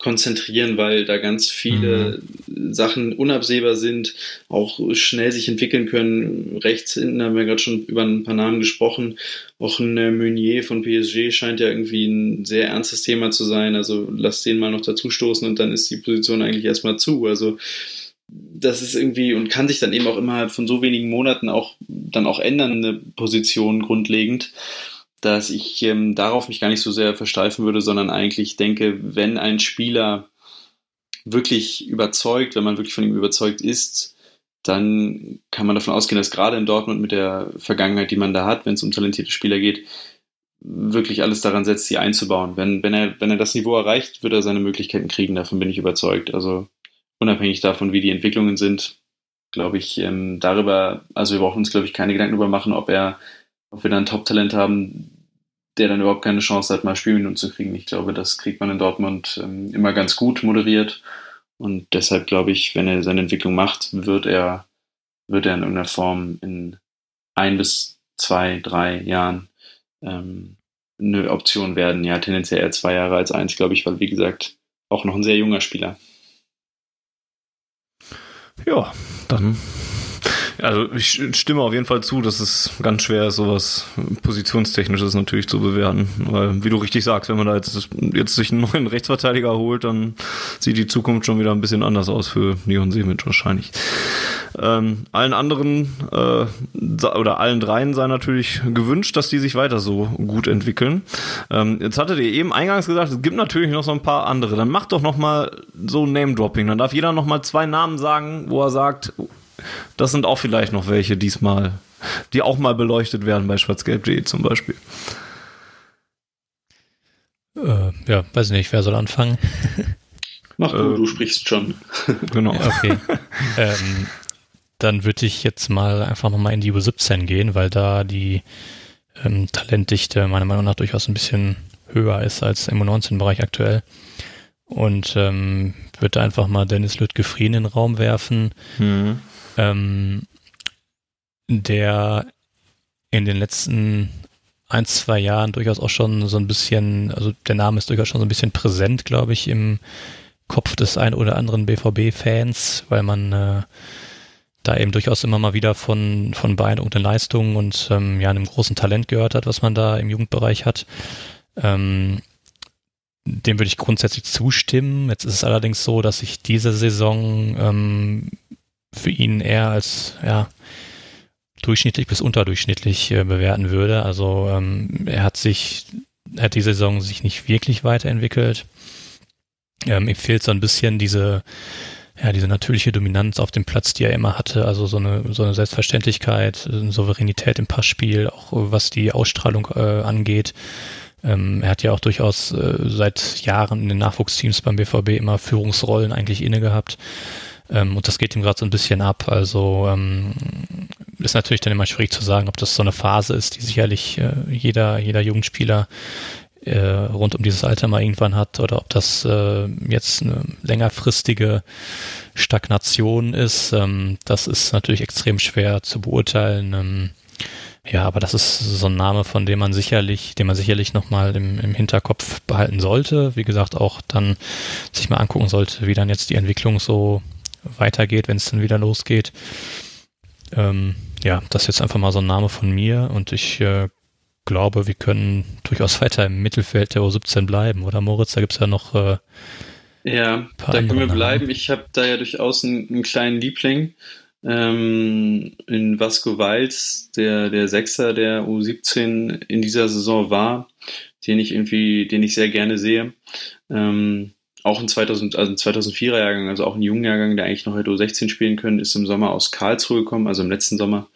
konzentrieren, weil da ganz viele mhm. Sachen unabsehbar sind, auch schnell sich entwickeln können. Rechts hinten haben wir gerade schon über ein paar Namen gesprochen. Auch ein äh, Meunier von PSG scheint ja irgendwie ein sehr ernstes Thema zu sein. Also lass den mal noch dazu stoßen und dann ist die Position eigentlich erstmal zu. Also das ist irgendwie und kann sich dann eben auch innerhalb von so wenigen Monaten auch dann auch ändern, eine Position grundlegend, dass ich ähm, darauf mich gar nicht so sehr versteifen würde, sondern eigentlich denke, wenn ein Spieler wirklich überzeugt, wenn man wirklich von ihm überzeugt ist, dann kann man davon ausgehen, dass gerade in Dortmund mit der Vergangenheit, die man da hat, wenn es um talentierte Spieler geht, wirklich alles daran setzt, sie einzubauen. Wenn, wenn, er, wenn er das Niveau erreicht, wird er seine Möglichkeiten kriegen, davon bin ich überzeugt. Also unabhängig davon, wie die Entwicklungen sind, glaube ich, ähm, darüber, also wir brauchen uns, glaube ich, keine Gedanken darüber machen, ob er, ob wir dann Top-Talent haben, der dann überhaupt keine Chance hat, mal Spielminuten zu kriegen. Ich glaube, das kriegt man in Dortmund ähm, immer ganz gut moderiert. Und deshalb glaube ich, wenn er seine Entwicklung macht, wird er, wird er in irgendeiner Form in ein bis zwei, drei Jahren ähm, eine Option werden. Ja, tendenziell eher zwei Jahre als eins, glaube ich, weil, wie gesagt, auch noch ein sehr junger Spieler. Ja, dann also ich stimme auf jeden Fall zu, dass es ganz schwer ist, sowas Positionstechnisches natürlich zu bewerten. Weil, wie du richtig sagst, wenn man da jetzt, jetzt sich einen neuen Rechtsverteidiger holt, dann sieht die Zukunft schon wieder ein bisschen anders aus für Leon Semic wahrscheinlich. Ähm, allen anderen äh, oder allen dreien sei natürlich gewünscht, dass die sich weiter so gut entwickeln. Ähm, jetzt hattet ihr eben eingangs gesagt, es gibt natürlich noch so ein paar andere. Dann macht doch noch mal so Name-Dropping. Dann darf jeder noch mal zwei Namen sagen, wo er sagt, das sind auch vielleicht noch welche diesmal, die auch mal beleuchtet werden bei schwarzgelb.de zum Beispiel. Äh, ja, weiß nicht, wer soll anfangen? Mach du, äh, du sprichst schon. Genau. okay. ähm, dann würde ich jetzt mal einfach nochmal in die U17 gehen, weil da die ähm, Talentdichte meiner Meinung nach durchaus ein bisschen höher ist als im U19-Bereich aktuell. Und ähm, würde einfach mal Dennis Lüttke-Frien in den Raum werfen. Mhm ähm, der in den letzten ein, zwei Jahren durchaus auch schon so ein bisschen, also der Name ist durchaus schon so ein bisschen präsent, glaube ich, im Kopf des ein oder anderen BVB-Fans, weil man äh, da eben durchaus immer mal wieder von, von beeindruckenden Leistungen und ähm, ja, einem großen Talent gehört hat, was man da im Jugendbereich hat. Ähm, dem würde ich grundsätzlich zustimmen. Jetzt ist es allerdings so, dass ich diese Saison ähm, für ihn eher als ja, durchschnittlich bis unterdurchschnittlich äh, bewerten würde. Also ähm, er hat sich, hat die Saison sich nicht wirklich weiterentwickelt. Ähm, ihm fehlt so ein bisschen diese, ja, diese natürliche Dominanz auf dem Platz, die er immer hatte. Also so eine, so eine Selbstverständlichkeit, eine Souveränität im Passspiel, auch was die Ausstrahlung äh, angeht. Ähm, er hat ja auch durchaus äh, seit Jahren in den Nachwuchsteams beim BVB immer Führungsrollen eigentlich inne gehabt. Ähm, und das geht ihm gerade so ein bisschen ab. Also ähm, ist natürlich dann immer schwierig zu sagen, ob das so eine Phase ist, die sicherlich äh, jeder, jeder Jugendspieler äh, rund um dieses Alter mal irgendwann hat oder ob das äh, jetzt eine längerfristige Stagnation ist. Ähm, das ist natürlich extrem schwer zu beurteilen. Ähm, ja, aber das ist so ein Name, von dem man sicherlich, den man sicherlich nochmal im, im Hinterkopf behalten sollte. Wie gesagt, auch dann sich mal angucken sollte, wie dann jetzt die Entwicklung so weitergeht, wenn es dann wieder losgeht. Ähm, ja, das ist jetzt einfach mal so ein Name von mir und ich äh, glaube, wir können durchaus weiter im Mittelfeld der U17 bleiben, oder Moritz? Da gibt es ja noch. Äh, ja, da können wir bleiben. Ich habe da ja durchaus einen, einen kleinen Liebling ähm, in Vasco Walz, der, der Sechser der U17 in dieser Saison war, den ich irgendwie, den ich sehr gerne sehe. Ähm, auch ein 2000, also ein 2004er Jahrgang, also auch ein junger Jahrgang, der eigentlich noch hätte U16 spielen können, ist im Sommer aus Karlsruhe gekommen, also im letzten Sommer.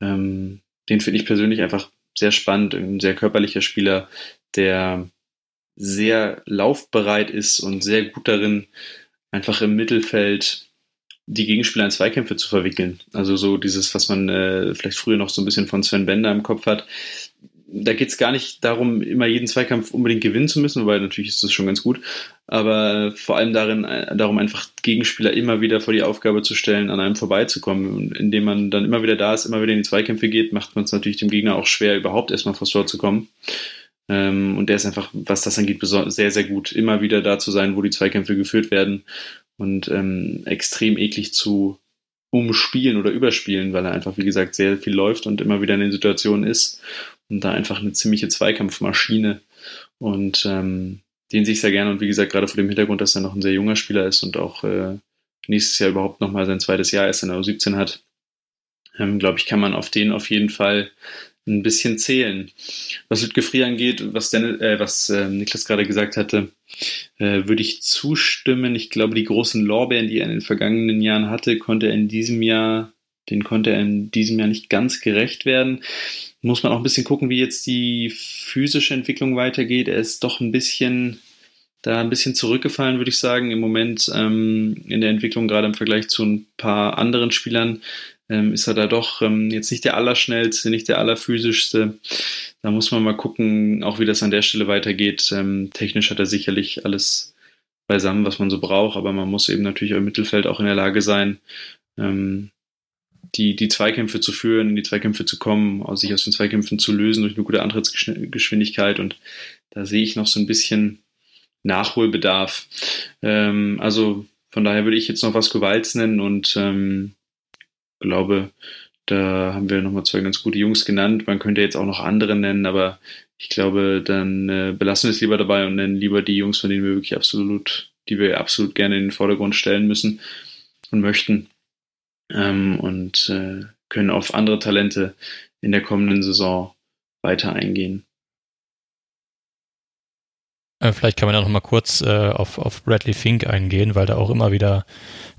Ähm, den finde ich persönlich einfach sehr spannend, ein sehr körperlicher Spieler, der sehr laufbereit ist und sehr gut darin, einfach im Mittelfeld die Gegenspieler in Zweikämpfe zu verwickeln. Also so dieses, was man äh, vielleicht früher noch so ein bisschen von Sven Bender im Kopf hat, da geht es gar nicht darum, immer jeden Zweikampf unbedingt gewinnen zu müssen, wobei natürlich ist das schon ganz gut, aber vor allem darin, äh, darum einfach Gegenspieler immer wieder vor die Aufgabe zu stellen, an einem vorbeizukommen. Und indem man dann immer wieder da ist, immer wieder in die Zweikämpfe geht, macht man es natürlich dem Gegner auch schwer, überhaupt erstmal vors Tor zu kommen. Ähm, und der ist einfach, was das angeht, sehr, sehr gut, immer wieder da zu sein, wo die Zweikämpfe geführt werden und ähm, extrem eklig zu umspielen oder überspielen, weil er einfach, wie gesagt, sehr viel läuft und immer wieder in den Situationen ist und da einfach eine ziemliche Zweikampfmaschine. Und ähm, den sehe ich sehr gerne und wie gesagt, gerade vor dem Hintergrund, dass er noch ein sehr junger Spieler ist und auch äh, nächstes Jahr überhaupt nochmal sein zweites Jahr erst in der U17 hat, ähm, glaube ich, kann man auf den auf jeden Fall ein bisschen zählen. Was Lütgefrier angeht, was, Dennis, äh, was äh, Niklas gerade gesagt hatte, äh, würde ich zustimmen. Ich glaube, die großen Lorbeeren, die er in den vergangenen Jahren hatte, konnte er in diesem Jahr den konnte er in diesem Jahr nicht ganz gerecht werden. Muss man auch ein bisschen gucken, wie jetzt die physische Entwicklung weitergeht. Er ist doch ein bisschen da ein bisschen zurückgefallen, würde ich sagen, im Moment ähm, in der Entwicklung, gerade im Vergleich zu ein paar anderen Spielern, ähm, ist er da doch ähm, jetzt nicht der Allerschnellste, nicht der Allerphysischste. Da muss man mal gucken, auch wie das an der Stelle weitergeht. Ähm, technisch hat er sicherlich alles beisammen, was man so braucht, aber man muss eben natürlich im Mittelfeld auch in der Lage sein, ähm, die, die Zweikämpfe zu führen, in die Zweikämpfe zu kommen, sich aus den Zweikämpfen zu lösen durch eine gute Antrittsgeschwindigkeit. Und da sehe ich noch so ein bisschen Nachholbedarf. Ähm, also von daher würde ich jetzt noch was Gewalts nennen und ähm, glaube, da haben wir nochmal zwei ganz gute Jungs genannt. Man könnte jetzt auch noch andere nennen, aber ich glaube, dann äh, belassen wir es lieber dabei und nennen lieber die Jungs, von denen wir wirklich absolut, die wir absolut gerne in den Vordergrund stellen müssen und möchten. Ähm, und äh, können auf andere Talente in der kommenden Saison weiter eingehen. Äh, vielleicht kann man ja noch mal kurz äh, auf, auf Bradley Fink eingehen, weil da auch immer wieder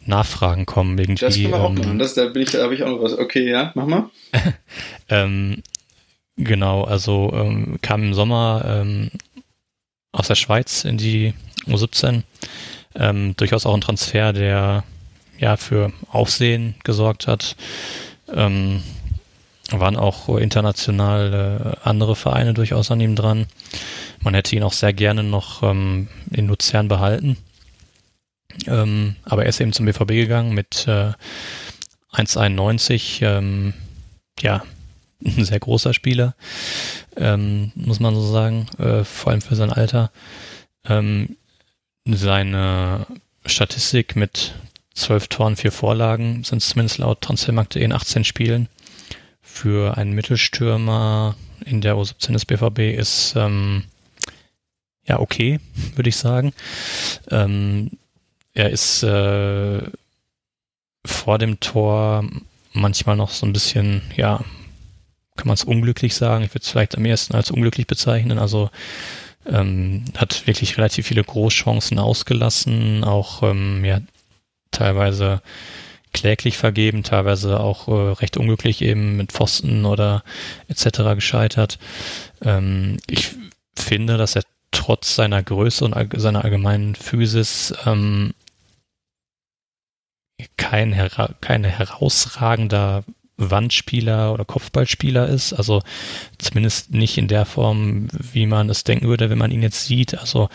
Nachfragen kommen. Irgendwie, das können wir auch ähm, machen. Das, da bin ich, da habe ich auch noch was. Okay, ja, mach mal. ähm, genau, also ähm, kam im Sommer ähm, aus der Schweiz in die U17. Ähm, durchaus auch ein Transfer, der ja für Aufsehen gesorgt hat. Ähm, waren auch international äh, andere Vereine durchaus an ihm dran. Man hätte ihn auch sehr gerne noch in Luzern behalten. Ähm, aber er ist eben zum BVB gegangen mit äh, 1,91. Ähm, ja, ein sehr großer Spieler, ähm, muss man so sagen, äh, vor allem für sein Alter. Ähm, seine Statistik mit 12 Toren, 4 Vorlagen sind zumindest laut Transfermarkt in 18 Spielen. Für einen Mittelstürmer in der U17 des BVB ist ähm, ja okay, würde ich sagen. Ähm, er ist äh, vor dem Tor manchmal noch so ein bisschen, ja, kann man es unglücklich sagen. Ich würde es vielleicht am ersten als unglücklich bezeichnen. Also ähm, hat wirklich relativ viele Großchancen ausgelassen, auch ähm, ja, teilweise kläglich vergeben, teilweise auch äh, recht unglücklich eben mit Pfosten oder etc. gescheitert. Ähm, ich finde, dass er trotz seiner Größe und all seiner allgemeinen Physis ähm, kein, hera kein herausragender Wandspieler oder Kopfballspieler ist. Also zumindest nicht in der Form, wie man es denken würde, wenn man ihn jetzt sieht. Also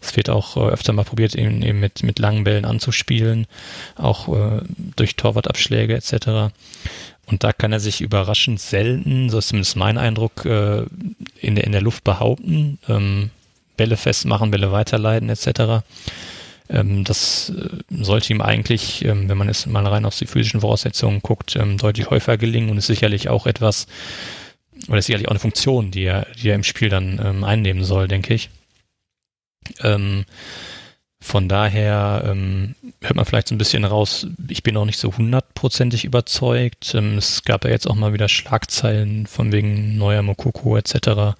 es wird auch äh, öfter mal probiert, ihn eben mit, mit langen Bällen anzuspielen, auch äh, durch Torwartabschläge etc. Und da kann er sich überraschend selten, so ist zumindest mein Eindruck, äh, in, der, in der Luft behaupten. Ähm, Bälle festmachen, Bälle weiterleiten etc. Ähm, das äh, sollte ihm eigentlich, ähm, wenn man es mal rein auf die physischen Voraussetzungen guckt, ähm, deutlich häufiger gelingen und ist sicherlich auch etwas, oder ist sicherlich auch eine Funktion, die er, die er im Spiel dann einnehmen soll, denke ich. von daher ähm, hört man vielleicht so ein bisschen raus, ich bin auch nicht so hundertprozentig überzeugt. Ähm, es gab ja jetzt auch mal wieder Schlagzeilen von wegen neuer Mokoko etc.,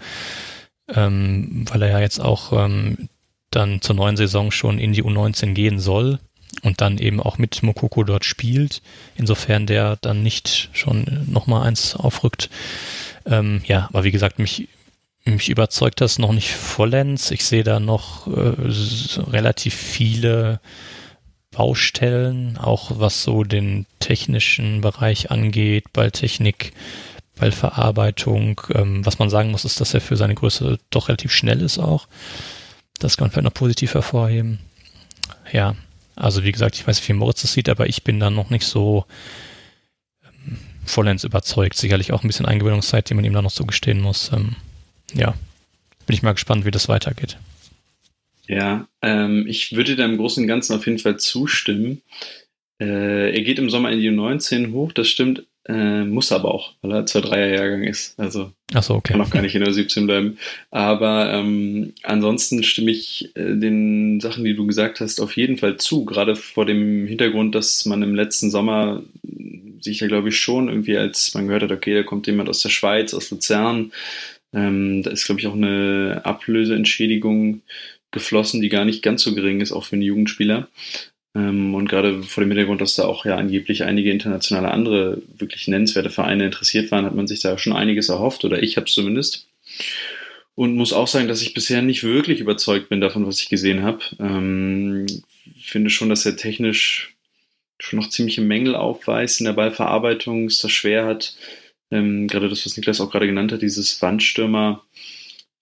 ähm, weil er ja jetzt auch ähm, dann zur neuen Saison schon in die U19 gehen soll und dann eben auch mit Mokoko dort spielt, insofern der dann nicht schon nochmal eins aufrückt. Ähm, ja, aber wie gesagt, mich, mich überzeugt das noch nicht vollends. Ich sehe da noch äh, relativ viele Baustellen, auch was so den technischen Bereich angeht, Balltechnik, Ballverarbeitung. Ähm, was man sagen muss, ist, dass er für seine Größe doch relativ schnell ist auch. Das kann man vielleicht noch positiv hervorheben. Ja, also wie gesagt, ich weiß nicht, wie Moritz das sieht, aber ich bin dann noch nicht so ähm, vollends überzeugt. Sicherlich auch ein bisschen Eingewöhnungszeit, die man ihm da noch zugestehen muss. Ähm, ja, bin ich mal gespannt, wie das weitergeht. Ja, ähm, ich würde da im Großen und Ganzen auf jeden Fall zustimmen. Äh, er geht im Sommer in die U19 hoch, das stimmt. Äh, muss aber auch, weil er 2-3er-Jahrgang ist. Also Ach so, okay. kann auch gar nicht in der 17 bleiben. Aber ähm, ansonsten stimme ich äh, den Sachen, die du gesagt hast, auf jeden Fall zu. Gerade vor dem Hintergrund, dass man im letzten Sommer sich ja, glaube ich, schon irgendwie, als man gehört hat, okay, da kommt jemand aus der Schweiz, aus Luzern. Ähm, da ist, glaube ich, auch eine Ablöseentschädigung geflossen, die gar nicht ganz so gering ist, auch für einen Jugendspieler. Ähm, und gerade vor dem Hintergrund, dass da auch ja angeblich einige internationale andere wirklich nennenswerte Vereine interessiert waren, hat man sich da schon einiges erhofft, oder ich habe es zumindest. Und muss auch sagen, dass ich bisher nicht wirklich überzeugt bin davon, was ich gesehen habe. Ähm, finde schon, dass er technisch schon noch ziemliche Mängel aufweist in der Ballverarbeitung, es das schwer hat. Ähm, gerade das, was Niklas auch gerade genannt hat, dieses Wandstürmer,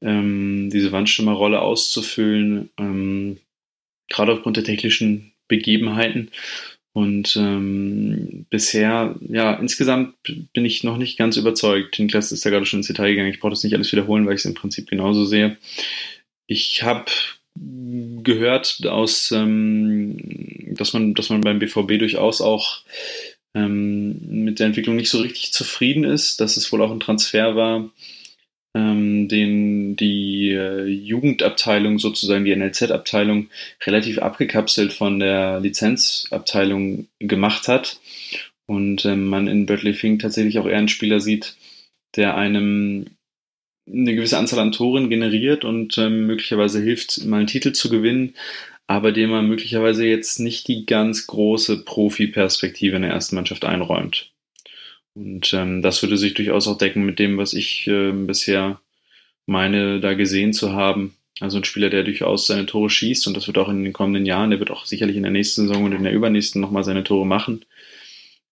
ähm, diese Wandstürmerrolle auszufüllen, gerade aufgrund der technischen Begebenheiten. Und ähm, bisher, ja, insgesamt bin ich noch nicht ganz überzeugt. Niklas ist da gerade schon ins Detail gegangen. Ich brauche das nicht alles wiederholen, weil ich es im Prinzip genauso sehe. Ich habe gehört aus, ähm, dass man, dass man beim BVB durchaus auch ähm, mit der Entwicklung nicht so richtig zufrieden ist, dass es wohl auch ein Transfer war, ähm, den die äh, Jugendabteilung, sozusagen die NLZ-Abteilung, relativ abgekapselt von der Lizenzabteilung gemacht hat. Und ähm, man in Bradley Fink tatsächlich auch eher einen Spieler sieht, der einem eine gewisse Anzahl an Toren generiert und ähm, möglicherweise hilft, mal einen Titel zu gewinnen, aber dem man möglicherweise jetzt nicht die ganz große Profi-Perspektive in der ersten Mannschaft einräumt. Und ähm, das würde sich durchaus auch decken mit dem, was ich äh, bisher meine, da gesehen zu haben. Also ein Spieler, der durchaus seine Tore schießt und das wird auch in den kommenden Jahren, der wird auch sicherlich in der nächsten Saison und in der übernächsten nochmal seine Tore machen.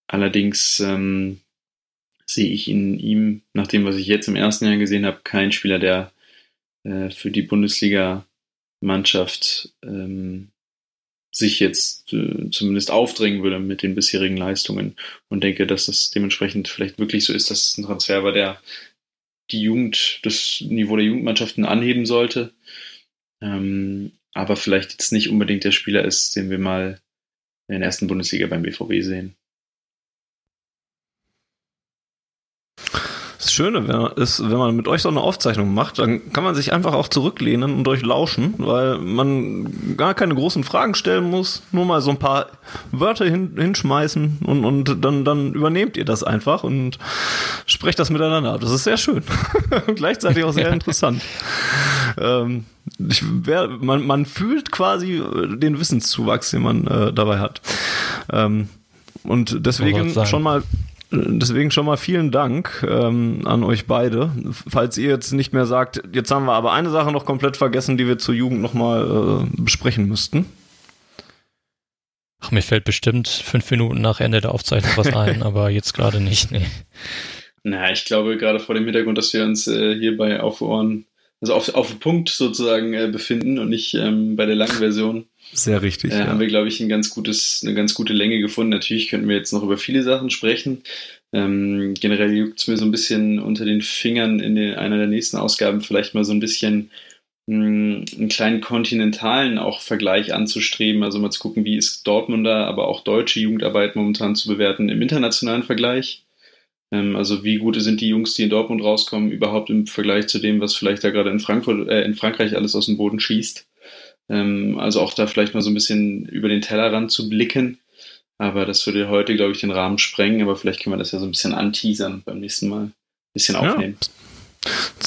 Allerdings ähm, sehe ich in ihm, nach dem, was ich jetzt im ersten Jahr gesehen habe, keinen Spieler, der äh, für die Bundesliga-Mannschaft ähm, sich jetzt äh, zumindest aufdrängen würde mit den bisherigen Leistungen und denke, dass das dementsprechend vielleicht wirklich so ist, dass es ein Transfer war, der die Jugend, das Niveau der Jugendmannschaften anheben sollte, ähm, aber vielleicht jetzt nicht unbedingt der Spieler ist, den wir mal in der ersten Bundesliga beim BVB sehen. Das Schöne ist, wenn man mit euch so eine Aufzeichnung macht, dann kann man sich einfach auch zurücklehnen und euch lauschen, weil man gar keine großen Fragen stellen muss, nur mal so ein paar Wörter hin, hinschmeißen und, und dann, dann übernehmt ihr das einfach und sprecht das miteinander ab. Das ist sehr schön und gleichzeitig auch sehr interessant. Ähm, ich wär, man, man fühlt quasi den Wissenszuwachs, den man äh, dabei hat. Ähm, und deswegen schon mal Deswegen schon mal vielen Dank ähm, an euch beide. Falls ihr jetzt nicht mehr sagt, jetzt haben wir aber eine Sache noch komplett vergessen, die wir zur Jugend nochmal äh, besprechen müssten. Ach, mir fällt bestimmt fünf Minuten nach Ende der Aufzeichnung was ein, aber jetzt gerade nicht. Nee. Na, ich glaube gerade vor dem Hintergrund, dass wir uns äh, hier bei Auf Ohren, also auf, auf Punkt sozusagen äh, befinden und nicht ähm, bei der langen Version. Sehr richtig. Äh, ja. Haben wir, glaube ich, ein ganz gutes, eine ganz gute Länge gefunden. Natürlich könnten wir jetzt noch über viele Sachen sprechen. Ähm, generell juckt es mir so ein bisschen unter den Fingern in den, einer der nächsten Ausgaben vielleicht mal so ein bisschen mh, hm, einen kleinen kontinentalen auch Vergleich anzustreben. Also mal zu gucken, wie ist Dortmunder, aber auch deutsche Jugendarbeit momentan zu bewerten im internationalen Vergleich. Ähm, also wie gut sind die Jungs, die in Dortmund rauskommen, überhaupt im Vergleich zu dem, was vielleicht da gerade in Frankfurt, äh, in Frankreich alles aus dem Boden schießt. Ähm, also auch da vielleicht mal so ein bisschen über den Tellerrand zu blicken. Aber das würde heute, glaube ich, den Rahmen sprengen. Aber vielleicht können wir das ja so ein bisschen anteasern beim nächsten Mal. Ein bisschen aufnehmen. Ja.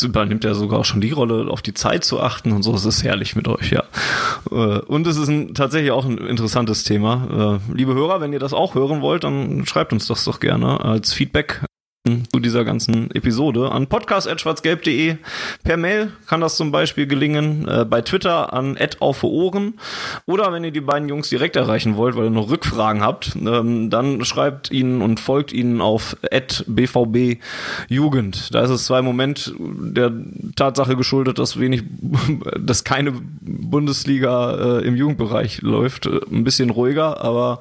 Übernimmt ja sogar auch schon die Rolle, auf die Zeit zu achten und so. Es ist herrlich mit euch, ja. Äh, und es ist ein, tatsächlich auch ein interessantes Thema. Äh, liebe Hörer, wenn ihr das auch hören wollt, dann schreibt uns das doch gerne als Feedback zu dieser ganzen Episode an podcast.schwarzgelb.de. Per Mail kann das zum Beispiel gelingen, äh, bei Twitter an Ohren oder wenn ihr die beiden Jungs direkt erreichen wollt, weil ihr noch Rückfragen habt, ähm, dann schreibt ihnen und folgt ihnen auf bvb Jugend. Da ist es zwar im Moment der Tatsache geschuldet, dass wenig, dass keine Bundesliga äh, im Jugendbereich läuft, äh, ein bisschen ruhiger, aber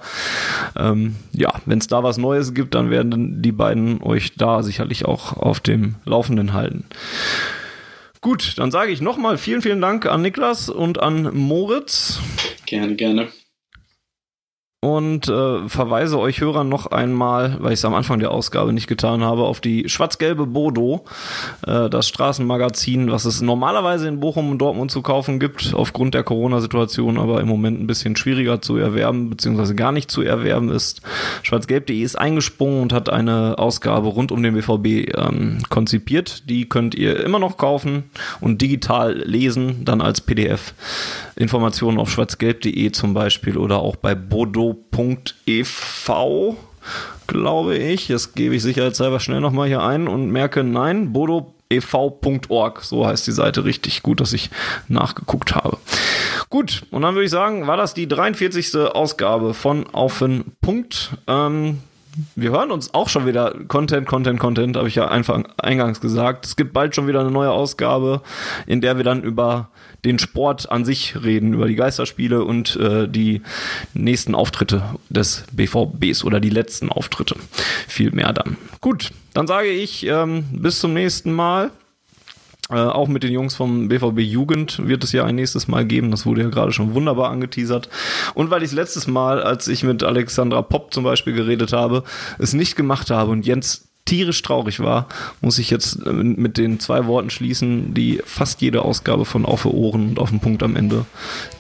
ähm, ja, wenn es da was Neues gibt, dann werden die beiden euch da sicherlich auch auf dem Laufenden halten. Gut, dann sage ich nochmal vielen, vielen Dank an Niklas und an Moritz. Gerne, gerne. Und äh, verweise euch Hörern noch einmal, weil ich es am Anfang der Ausgabe nicht getan habe, auf die schwarz-gelbe Bodo, äh, das Straßenmagazin, was es normalerweise in Bochum und Dortmund zu kaufen gibt, aufgrund der Corona-Situation, aber im Moment ein bisschen schwieriger zu erwerben, beziehungsweise gar nicht zu erwerben ist. Schwarzgelb.de ist eingesprungen und hat eine Ausgabe rund um den BVB ähm, konzipiert. Die könnt ihr immer noch kaufen und digital lesen, dann als PDF. Informationen auf schwarzgelb.de zum Beispiel oder auch bei bodo.ev, glaube ich. Das gebe ich sicherheitshalber schnell nochmal hier ein und merke, nein, bodo.ev.org, so heißt die Seite richtig. Gut, dass ich nachgeguckt habe. Gut, und dann würde ich sagen, war das die 43. Ausgabe von Auf den Punkt. Ähm, wir hören uns auch schon wieder Content, Content, Content, habe ich ja einfach eingangs gesagt. Es gibt bald schon wieder eine neue Ausgabe, in der wir dann über den Sport an sich reden, über die Geisterspiele und äh, die nächsten Auftritte des BVBs oder die letzten Auftritte. Viel mehr dann. Gut, dann sage ich ähm, bis zum nächsten Mal. Äh, auch mit den Jungs vom BVB Jugend wird es ja ein nächstes Mal geben. Das wurde ja gerade schon wunderbar angeteasert. Und weil ich es letztes Mal, als ich mit Alexandra Popp zum Beispiel geredet habe, es nicht gemacht habe und Jens tierisch traurig war, muss ich jetzt äh, mit den zwei Worten schließen, die fast jede Ausgabe von Auf Ohren und auf den Punkt am Ende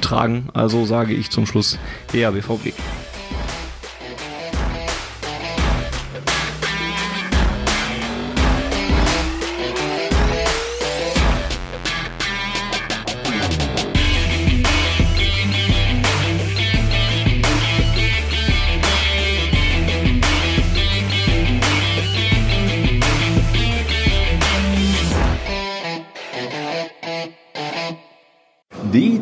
tragen. Also sage ich zum Schluss, ja, BVB.